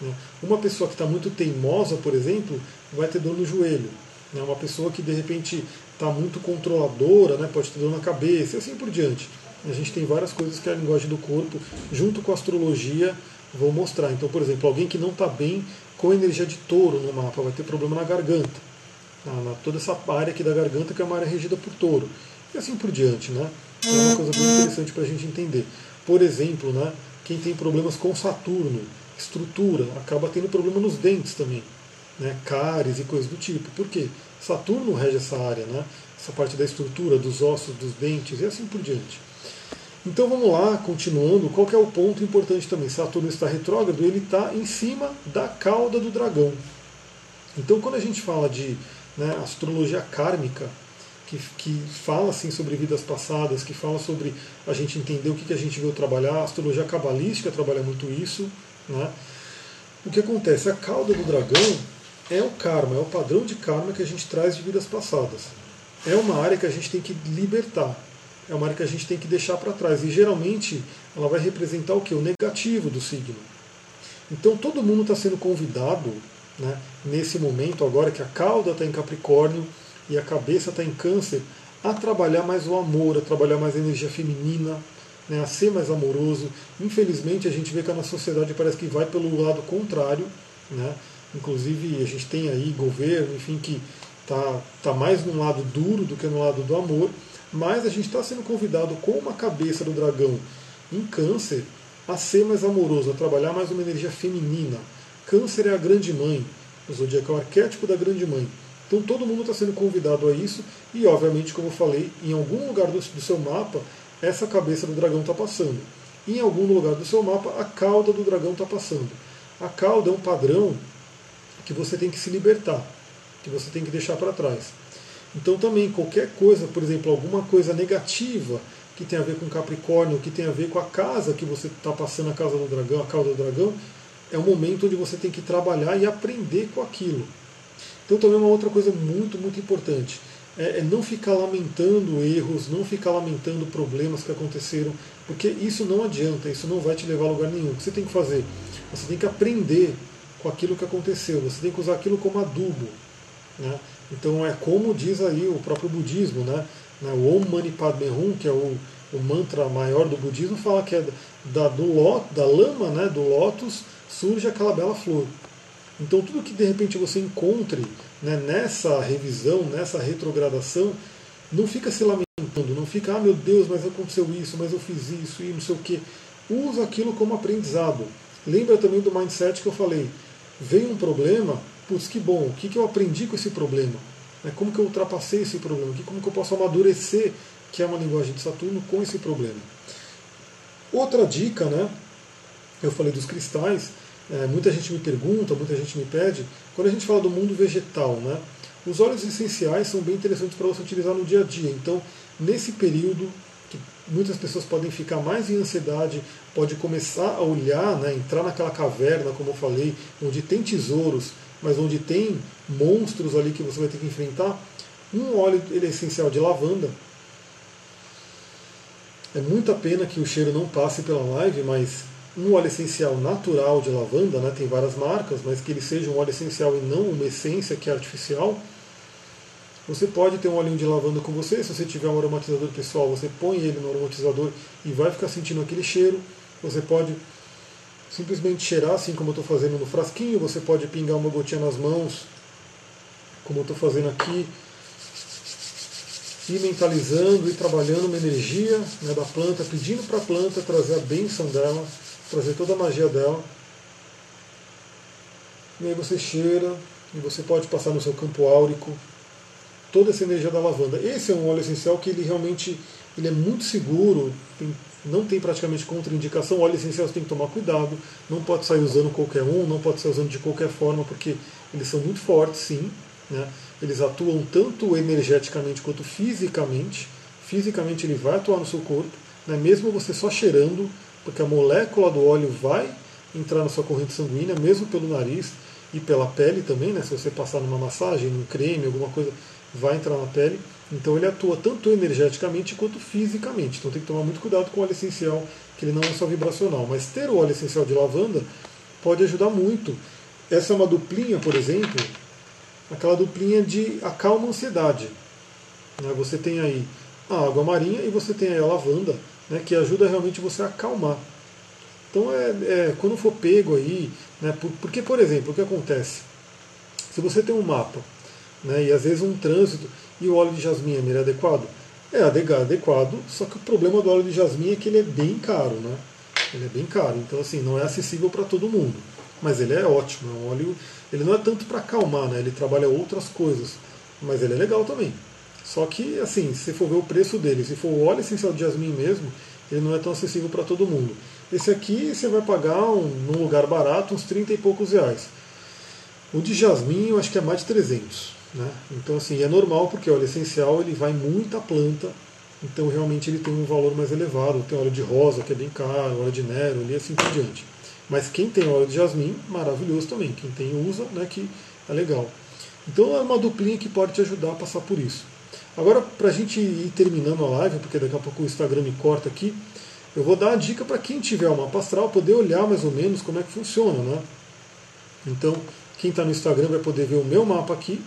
Né? Uma pessoa que está muito teimosa, por exemplo, vai ter dor no joelho. Né? Uma pessoa que de repente está muito controladora, né? pode ter dor na cabeça e assim por diante. A gente tem várias coisas que a linguagem do corpo, junto com a astrologia, vão mostrar. Então, por exemplo, alguém que não está bem com energia de touro no mapa vai ter problema na garganta, na, na, toda essa área aqui da garganta que é uma área regida por touro. E assim por diante, né? Então é uma coisa bem interessante para a gente entender. Por exemplo, né, quem tem problemas com Saturno, estrutura, acaba tendo problema nos dentes também. Né, cáries e coisas do tipo. Por quê? Saturno rege essa área, né? essa parte da estrutura, dos ossos, dos dentes e assim por diante. Então vamos lá, continuando. Qual é o ponto importante também? Saturno está retrógrado, ele está em cima da cauda do dragão. Então quando a gente fala de né, astrologia kármica, que, que fala assim sobre vidas passadas, que fala sobre a gente entender o que, que a gente veio trabalhar. A astrologia cabalística trabalha muito isso. Né? O que acontece? A cauda do dragão é o karma, é o padrão de karma que a gente traz de vidas passadas. É uma área que a gente tem que libertar, é uma área que a gente tem que deixar para trás. E geralmente ela vai representar o que? O negativo do signo. Então todo mundo está sendo convidado né, nesse momento, agora que a cauda está em Capricórnio e a cabeça está em Câncer, a trabalhar mais o amor, a trabalhar mais a energia feminina, né, a ser mais amoroso. Infelizmente a gente vê que a sociedade parece que vai pelo lado contrário. Né? Inclusive a gente tem aí governo, enfim, que está tá mais no lado duro do que no lado do amor, mas a gente está sendo convidado com uma cabeça do dragão em câncer a ser mais amoroso, a trabalhar mais uma energia feminina. Câncer é a grande mãe, o zodíaco é o arquétipo da grande mãe. Então todo mundo está sendo convidado a isso e, obviamente, como eu falei, em algum lugar do, do seu mapa, essa cabeça do dragão está passando. Em algum lugar do seu mapa, a cauda do dragão está passando. A cauda é um padrão que você tem que se libertar, que você tem que deixar para trás. Então também qualquer coisa, por exemplo, alguma coisa negativa que tem a ver com Capricórnio, que tem a ver com a casa que você está passando, a casa do dragão, a cauda do dragão, é um momento onde você tem que trabalhar e aprender com aquilo. Então também uma outra coisa muito, muito importante é, é não ficar lamentando erros, não ficar lamentando problemas que aconteceram, porque isso não adianta, isso não vai te levar a lugar nenhum. O que você tem que fazer? Você tem que aprender com aquilo que aconteceu, você tem que usar aquilo como adubo. Né? Então é como diz aí o próprio budismo, né? o Om Mani Padme Hum, que é o, o mantra maior do budismo, fala que é da, do da lama né, do lótus surge aquela bela flor. Então tudo que de repente você encontre né, nessa revisão, nessa retrogradação, não fica se lamentando, não fica, ah meu Deus, mas aconteceu isso, mas eu fiz isso e não sei o que. Usa aquilo como aprendizado. Lembra também do mindset que eu falei. Veio um problema, putz, que bom, o que, que eu aprendi com esse problema? Né, como que eu ultrapassei esse problema? Como que eu posso amadurecer, que é uma linguagem de Saturno, com esse problema? Outra dica, né? Eu falei dos cristais, é, muita gente me pergunta, muita gente me pede, quando a gente fala do mundo vegetal, né? Os óleos essenciais são bem interessantes para você utilizar no dia a dia. Então, nesse período que muitas pessoas podem ficar mais em ansiedade, pode começar a olhar, né, entrar naquela caverna, como eu falei, onde tem tesouros, mas onde tem monstros ali que você vai ter que enfrentar. Um óleo ele é essencial de lavanda. É muita pena que o cheiro não passe pela live, mas um óleo essencial natural de lavanda, né, tem várias marcas, mas que ele seja um óleo essencial e não uma essência que é artificial. Você pode ter um olhinho de lavanda com você, se você tiver um aromatizador pessoal, você põe ele no aromatizador e vai ficar sentindo aquele cheiro. Você pode simplesmente cheirar, assim como eu estou fazendo no frasquinho, você pode pingar uma gotinha nas mãos, como eu estou fazendo aqui, e mentalizando e trabalhando uma energia né, da planta, pedindo para a planta trazer a bênção dela, trazer toda a magia dela. E aí você cheira, e você pode passar no seu campo áurico toda essa energia da lavanda. Esse é um óleo essencial que ele realmente ele é muito seguro, tem, não tem praticamente contraindicação. óleo essencial você tem que tomar cuidado, não pode sair usando qualquer um, não pode sair usando de qualquer forma, porque eles são muito fortes, sim. Né? Eles atuam tanto energeticamente quanto fisicamente. Fisicamente ele vai atuar no seu corpo, né? mesmo você só cheirando, porque a molécula do óleo vai entrar na sua corrente sanguínea, mesmo pelo nariz e pela pele também, né? se você passar numa massagem, num creme, alguma coisa, vai entrar na pele. Então ele atua tanto energeticamente quanto fisicamente. Então tem que tomar muito cuidado com o óleo essencial, que ele não é só vibracional. Mas ter o óleo essencial de lavanda pode ajudar muito. Essa é uma duplinha, por exemplo, aquela duplinha de acalma ansiedade. Né? Você tem aí a água marinha e você tem aí a lavanda, né, que ajuda realmente você a acalmar. Então é, é quando for pego aí, né, porque por exemplo, o que acontece? Se você tem um mapa né, e às vezes um trânsito e o óleo de jasmim é adequado, é adequado, só que o problema do óleo de jasmim é que ele é bem caro, né? Ele é bem caro, então assim não é acessível para todo mundo, mas ele é ótimo, é um óleo ele não é tanto para acalmar, né? ele trabalha outras coisas, mas ele é legal também. Só que, assim, se for ver o preço dele, se for o óleo essencial de jasmim mesmo, ele não é tão acessível para todo mundo. Esse aqui você vai pagar um, num lugar barato uns 30 e poucos reais. O de jasmim eu acho que é mais de 300. Né? Então assim, é normal porque o óleo essencial ele vai muita planta, então realmente ele tem um valor mais elevado. Tem óleo de rosa que é bem caro, óleo de nero e assim por diante. Mas quem tem óleo de jasmim, maravilhoso também. Quem tem usa, né, que é legal. Então é uma duplinha que pode te ajudar a passar por isso. Agora, para a gente ir terminando a live, porque daqui a pouco o Instagram me corta aqui, eu vou dar a dica para quem tiver uma mapa astral poder olhar mais ou menos como é que funciona. Né? Então, quem está no Instagram vai poder ver o meu mapa aqui.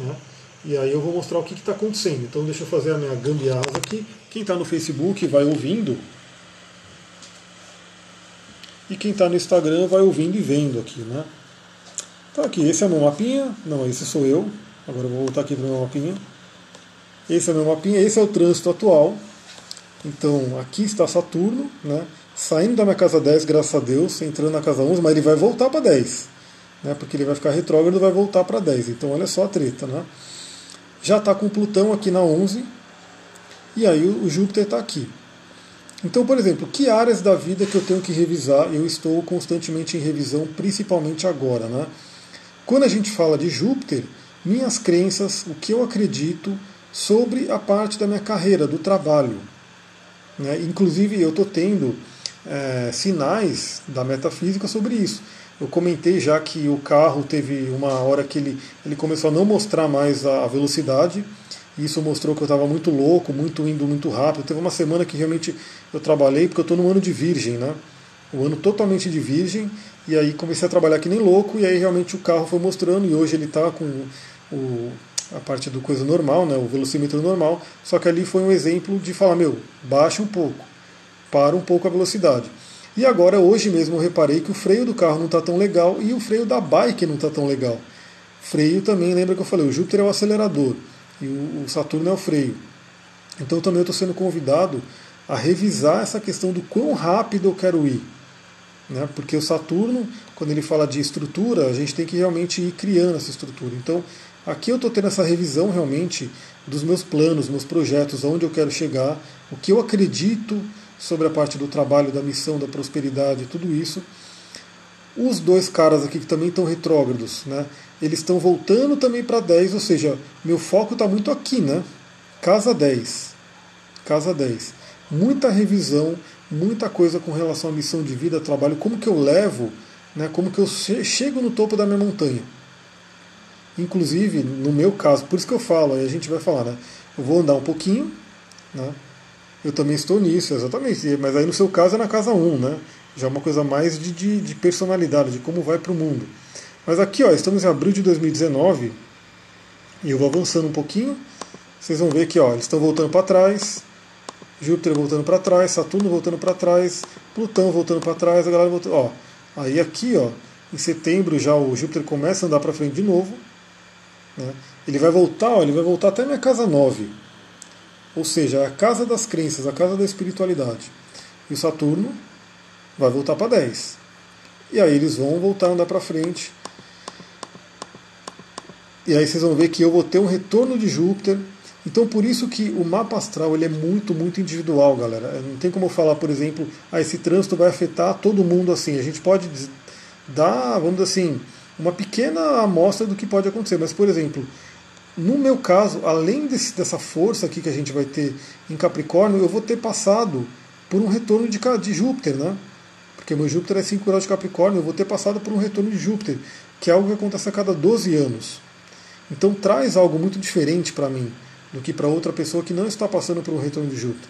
Né? E aí eu vou mostrar o que está acontecendo. Então deixa eu fazer a minha gambiarra aqui. Quem está no Facebook vai ouvindo. E quem está no Instagram vai ouvindo e vendo aqui, né? Então aqui, esse é o meu mapinha. Não, esse sou eu. Agora eu vou voltar aqui para o meu mapinha. Esse é o meu mapinha, esse é o trânsito atual. Então aqui está Saturno, né? Saindo da minha casa 10, graças a Deus, entrando na casa 11, mas ele vai voltar para 10. Né? Porque ele vai ficar retrógrado e vai voltar para 10. Então olha só a treta, né? Já está com Plutão aqui na 11. E aí o Júpiter está aqui. Então, por exemplo, que áreas da vida que eu tenho que revisar? Eu estou constantemente em revisão, principalmente agora. Né? Quando a gente fala de Júpiter, minhas crenças, o que eu acredito sobre a parte da minha carreira, do trabalho. Né? Inclusive, eu estou tendo é, sinais da metafísica sobre isso. Eu comentei já que o carro teve uma hora que ele, ele começou a não mostrar mais a velocidade. Isso mostrou que eu estava muito louco, muito indo muito rápido. Teve uma semana que realmente eu trabalhei, porque eu estou no ano de virgem, né? O ano totalmente de virgem. E aí comecei a trabalhar que nem louco, e aí realmente o carro foi mostrando, e hoje ele está com o, a parte do coisa normal, né? O velocímetro normal. Só que ali foi um exemplo de falar, meu, baixa um pouco, para um pouco a velocidade. E agora, hoje mesmo, eu reparei que o freio do carro não está tão legal e o freio da bike não está tão legal. Freio também, lembra que eu falei, o Júpiter é o acelerador e o Saturno é o freio. Então também estou sendo convidado a revisar essa questão do quão rápido eu quero ir. Né? Porque o Saturno, quando ele fala de estrutura, a gente tem que realmente ir criando essa estrutura. Então aqui eu estou tendo essa revisão realmente dos meus planos, meus projetos, aonde eu quero chegar, o que eu acredito sobre a parte do trabalho, da missão, da prosperidade, tudo isso. Os dois caras aqui que também estão retrógrados, né? Eles estão voltando também para 10, ou seja, meu foco está muito aqui, né? Casa 10. Casa 10. Muita revisão, muita coisa com relação à missão de vida, trabalho, como que eu levo, né? Como que eu chego no topo da minha montanha. Inclusive, no meu caso, por isso que eu falo, aí a gente vai falar, né? Eu vou andar um pouquinho, né? Eu também estou nisso, exatamente. Mas aí no seu caso é na casa 1, né? Já é uma coisa mais de, de, de personalidade, de como vai para o mundo. Mas aqui, ó, estamos em abril de 2019 e eu vou avançando um pouquinho. Vocês vão ver que ó, eles estão voltando para trás, Júpiter voltando para trás, Saturno voltando para trás, Plutão voltando para trás, a galera voltando. Ó, aí aqui, ó, em setembro já o Júpiter começa a andar para frente de novo. Né? Ele vai voltar, ó, ele vai voltar até minha casa 9. Ou seja, a casa das crenças, a casa da espiritualidade. E o Saturno vai voltar para 10. E aí eles vão voltar a andar para frente. E aí vocês vão ver que eu vou ter um retorno de Júpiter. Então por isso que o mapa astral ele é muito, muito individual, galera. Não tem como falar, por exemplo, ah, esse trânsito vai afetar todo mundo assim. A gente pode dar, vamos dizer assim, uma pequena amostra do que pode acontecer. Mas, por exemplo, no meu caso, além desse, dessa força aqui que a gente vai ter em Capricórnio, eu vou ter passado por um retorno de, de Júpiter, né? Porque meu Júpiter é 5 graus de Capricórnio, eu vou ter passado por um retorno de Júpiter, que é algo que acontece a cada 12 anos. Então traz algo muito diferente para mim do que para outra pessoa que não está passando por um retorno de Júpiter.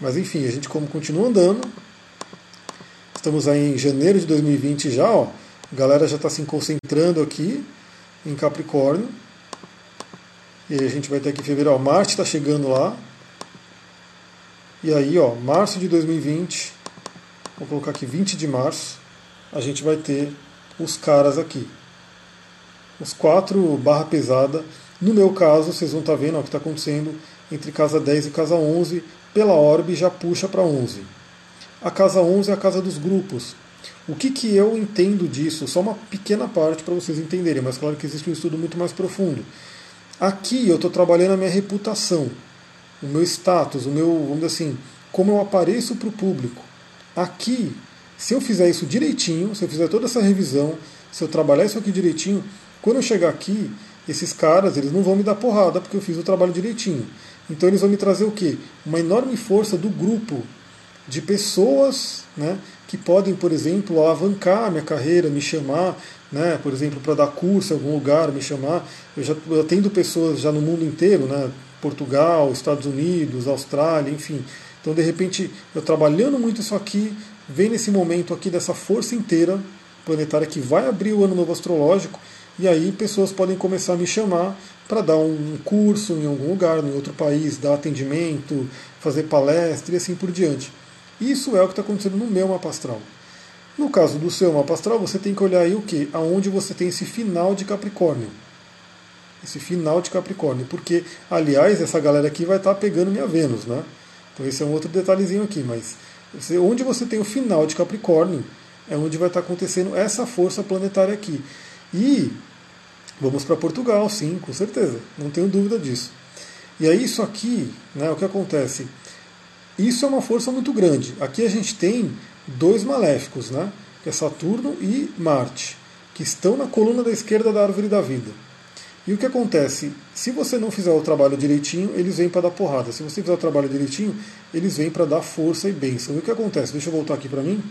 Mas enfim, a gente como continua andando. Estamos aí em janeiro de 2020 já, ó. A galera já está se concentrando aqui em Capricórnio. E a gente vai ter aqui fevereiro, ó, Marte está chegando lá. E aí, ó, março de 2020, vou colocar aqui 20 de março, a gente vai ter os caras aqui. Os quatro barra pesada. No meu caso, vocês vão estar tá vendo ó, o que está acontecendo entre casa 10 e casa 11. Pela orbe já puxa para 11. A casa 11 é a casa dos grupos. O que, que eu entendo disso? Só uma pequena parte para vocês entenderem, mas claro que existe um estudo muito mais profundo. Aqui eu estou trabalhando a minha reputação, o meu status, o meu, vamos dizer assim, como eu apareço para o público. Aqui, se eu fizer isso direitinho, se eu fizer toda essa revisão, se eu trabalhar isso aqui direitinho, quando eu chegar aqui, esses caras eles não vão me dar porrada porque eu fiz o trabalho direitinho. Então eles vão me trazer o quê? Uma enorme força do grupo de pessoas né, que podem, por exemplo, alavancar minha carreira, me chamar, né, por exemplo, para dar curso em algum lugar, me chamar. Eu já eu atendo pessoas já no mundo inteiro, né, Portugal, Estados Unidos, Austrália, enfim. Então, de repente, eu trabalhando muito isso aqui, vem nesse momento aqui dessa força inteira planetária que vai abrir o ano novo astrológico, e aí pessoas podem começar a me chamar para dar um curso em algum lugar, em outro país, dar atendimento, fazer palestra e assim por diante. Isso é o que está acontecendo no meu mapa astral. No caso do seu mapa astral, você tem que olhar aí o que? Aonde você tem esse final de Capricórnio. Esse final de Capricórnio. Porque, aliás, essa galera aqui vai estar tá pegando minha Vênus, né? Então esse é um outro detalhezinho aqui, mas onde você tem o final de Capricórnio é onde vai estar tá acontecendo essa força planetária aqui. E vamos para Portugal, sim, com certeza, não tenho dúvida disso. E aí isso aqui, né, o que acontece? Isso é uma força muito grande. Aqui a gente tem dois maléficos, né? Que é Saturno e Marte, que estão na coluna da esquerda da árvore da vida. E o que acontece? Se você não fizer o trabalho direitinho, eles vêm para dar porrada. Se você fizer o trabalho direitinho, eles vêm para dar força e bênção. E o que acontece? Deixa eu voltar aqui para mim.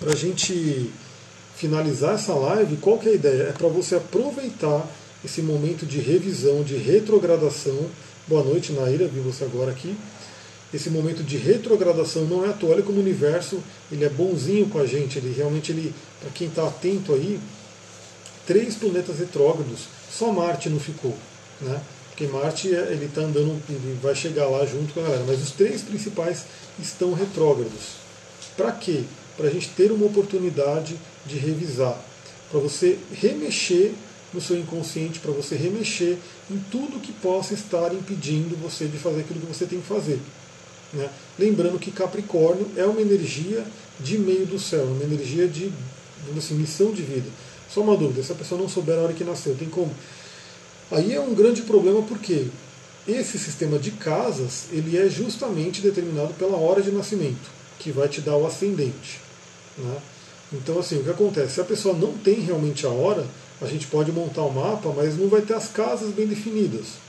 Para a gente finalizar essa live, qual que é a ideia? É para você aproveitar esse momento de revisão, de retrogradação. Boa noite, Naira, vi você agora aqui. Esse momento de retrogradação não é à toa, olha como o universo ele é bonzinho com a gente, ele realmente, ele, para quem está atento aí, três planetas retrógrados, só Marte não ficou, né? Porque Marte é, ele está andando, ele vai chegar lá junto com a galera, mas os três principais estão retrógrados. Para quê? Para a gente ter uma oportunidade de revisar, para você remexer no seu inconsciente, para você remexer em tudo que possa estar impedindo você de fazer aquilo que você tem que fazer. Né? Lembrando que Capricórnio é uma energia de meio do céu, uma energia de assim, missão de vida. Só uma dúvida, se a pessoa não souber a hora que nasceu, tem como? Aí é um grande problema porque esse sistema de casas ele é justamente determinado pela hora de nascimento, que vai te dar o ascendente. Né? Então, assim, o que acontece? Se a pessoa não tem realmente a hora, a gente pode montar o um mapa, mas não vai ter as casas bem definidas.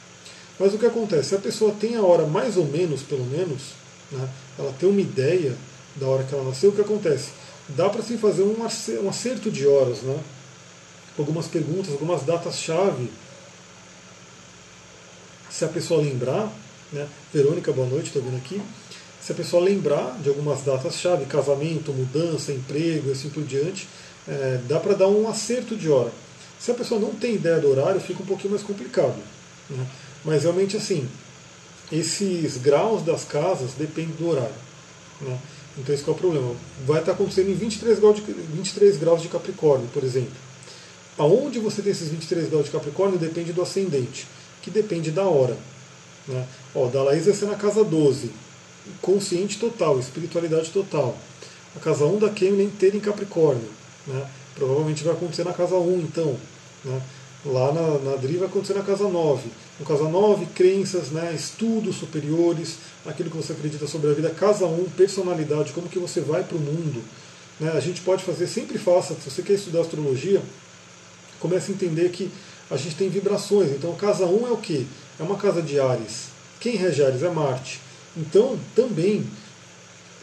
Mas o que acontece? A pessoa tem a hora mais ou menos, pelo menos, né, ela tem uma ideia da hora que ela nasceu, o que acontece? Dá para se fazer um acerto de horas, né? algumas perguntas, algumas datas-chave. Se a pessoa lembrar, né? Verônica, boa noite, estou vendo aqui. Se a pessoa lembrar de algumas datas-chave, casamento, mudança, emprego e assim por diante, é, dá para dar um acerto de hora. Se a pessoa não tem ideia do horário, fica um pouquinho mais complicado. Né? Mas realmente assim, esses graus das casas dependem do horário. Né? Então esse é o problema. Vai estar acontecendo em 23 graus, de, 23 graus de Capricórnio, por exemplo. Aonde você tem esses 23 graus de Capricórnio depende do ascendente, que depende da hora. Né? Ó, da Laís vai ser na casa 12. Consciente total, espiritualidade total. A casa 1 da Kemlin inteira em Capricórnio. Né? Provavelmente vai acontecer na casa 1, então. Né? Lá na, na DRI vai acontecer na casa 9. No casa 9, crenças, né, estudos superiores, aquilo que você acredita sobre a vida. Casa 1, personalidade, como que você vai para o mundo. Né? A gente pode fazer, sempre faça, se você quer estudar astrologia, comece a entender que a gente tem vibrações. Então, casa 1 é o que? É uma casa de Ares. Quem rege Ares é Marte. Então, também,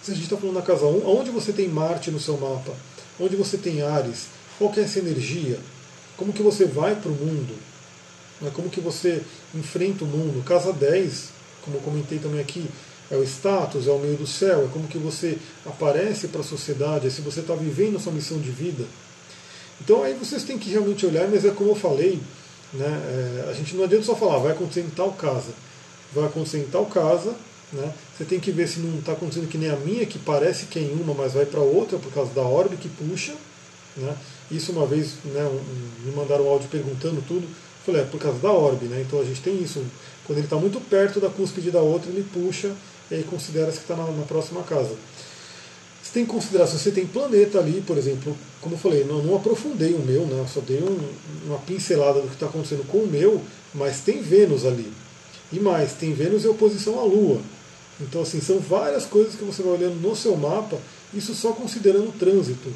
se a gente está falando na casa 1, onde você tem Marte no seu mapa? onde você tem Ares, qual é essa energia, como que você vai para o mundo, né? como que você enfrenta o mundo. Casa 10, como eu comentei também aqui, é o status, é o meio do céu, é como que você aparece para a sociedade, é se você está vivendo a sua missão de vida. Então aí vocês têm que realmente olhar, mas é como eu falei, né, é, a gente não adianta só falar, vai acontecer em tal casa. Vai acontecer em tal casa, né? Você tem que ver se não está acontecendo que nem a minha, que parece que é em uma, mas vai para outra por causa da orbe que puxa. Né? Isso uma vez né, um, me mandaram um áudio perguntando tudo. Falei, é por causa da orbe, né? Então a gente tem isso. Quando ele está muito perto da cúspide da outra, ele puxa e aí considera-se que está na, na, próxima casa. Você tem que considerar se você tem planeta ali, por exemplo, como eu falei, não, não aprofundei o meu, né? só dei um, uma pincelada do que está acontecendo com o meu, mas tem Vênus ali. E mais, tem Vênus em oposição à Lua. Então, assim, são várias coisas que você vai olhando no seu mapa, isso só considerando o trânsito.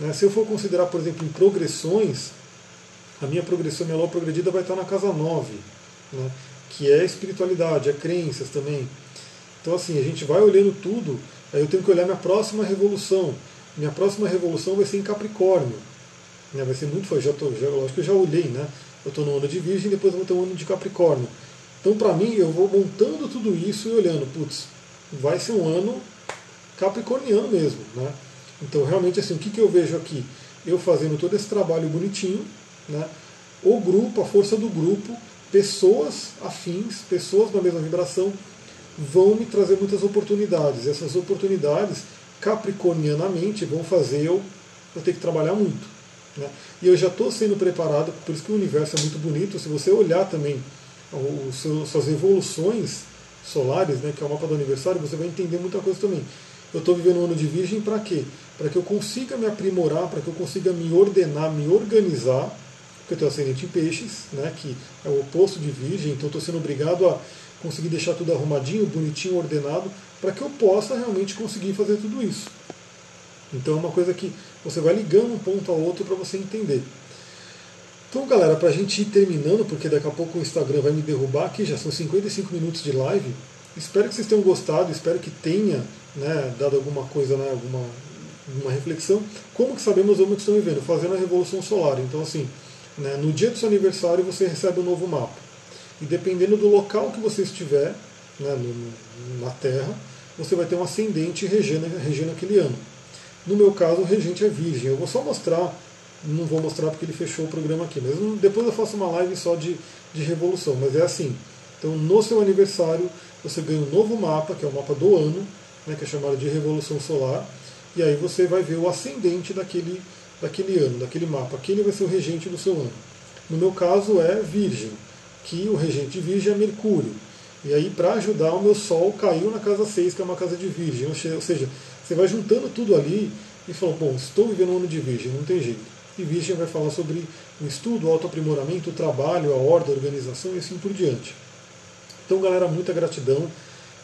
Né? Se eu for considerar, por exemplo, em progressões, a minha progressão, minha lua progredida vai estar na casa 9, né? que é espiritualidade, é crenças também. Então, assim, a gente vai olhando tudo, aí eu tenho que olhar minha próxima revolução. Minha próxima revolução vai ser em Capricórnio. Né? Vai ser muito forte. Já tô, já, acho que eu já olhei, né? Eu estou no ano de Virgem, depois eu vou ter um ano de Capricórnio. Então, para mim, eu vou montando tudo isso e olhando, putz, vai ser um ano capricorniano mesmo, né? Então, realmente, assim, o que, que eu vejo aqui? Eu fazendo todo esse trabalho bonitinho, né? o grupo, a força do grupo, pessoas afins, pessoas da mesma vibração, vão me trazer muitas oportunidades. Essas oportunidades, capricornianamente, vão fazer eu, eu ter que trabalhar muito. Né? E eu já estou sendo preparado, por isso que o universo é muito bonito. Se você olhar também seus, suas evoluções solares, né, que é o mapa do aniversário, você vai entender muita coisa também. Eu estou vivendo um ano de virgem para quê? Para que eu consiga me aprimorar, para que eu consiga me ordenar, me organizar, porque eu tenho ascendente em peixes, né, que é o oposto de virgem, então estou sendo obrigado a conseguir deixar tudo arrumadinho, bonitinho, ordenado, para que eu possa realmente conseguir fazer tudo isso. Então é uma coisa que você vai ligando um ponto ao outro para você entender. Então, galera, para a gente ir terminando, porque daqui a pouco o Instagram vai me derrubar aqui, já são 55 minutos de live. Espero que vocês tenham gostado, espero que tenha né, dado alguma coisa, né, alguma, reflexão. Como que sabemos onde estão vivendo? Fazendo a Revolução Solar. Então, assim, né, no dia do seu aniversário você recebe um novo mapa. E dependendo do local que você estiver né, no, na Terra, você vai ter um ascendente regendo, regendo aquele ano. No meu caso, o regente é virgem. Eu vou só mostrar, não vou mostrar porque ele fechou o programa aqui, mas depois eu faço uma live só de, de revolução. Mas é assim. Então, no seu aniversário, você ganha um novo mapa, que é o mapa do ano, né, que é chamado de Revolução Solar, e aí você vai ver o ascendente daquele, daquele ano, daquele mapa. Aquele vai ser o regente do seu ano. No meu caso é Virgem, que o regente Virgem é Mercúrio. E aí, para ajudar, o meu Sol caiu na casa 6, que é uma casa de Virgem. Ou seja, você vai juntando tudo ali e fala, bom, estou vivendo um ano de Virgem, não tem jeito. E Virgem vai falar sobre o estudo, o autoaprimoramento, o trabalho, a ordem, a organização e assim por diante. Então, galera, muita gratidão.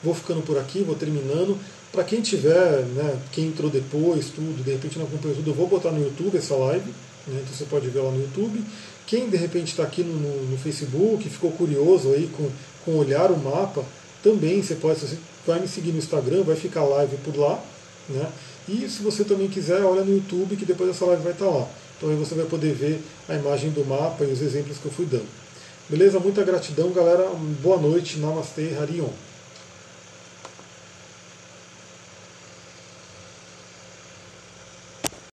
Vou ficando por aqui, vou terminando. Para quem tiver, né, quem entrou depois, tudo, de repente não acompanhou tudo, eu vou botar no YouTube essa live, né, então você pode ver lá no YouTube. Quem de repente está aqui no, no, no, Facebook, ficou curioso aí com, com olhar o mapa, também você pode, você vai me seguir no Instagram, vai ficar live por lá. Né? E se você também quiser, olha no YouTube que depois essa live vai estar tá lá. Então aí você vai poder ver a imagem do mapa e os exemplos que eu fui dando. Beleza? Muita gratidão, galera. Boa noite. Namastê, Harion.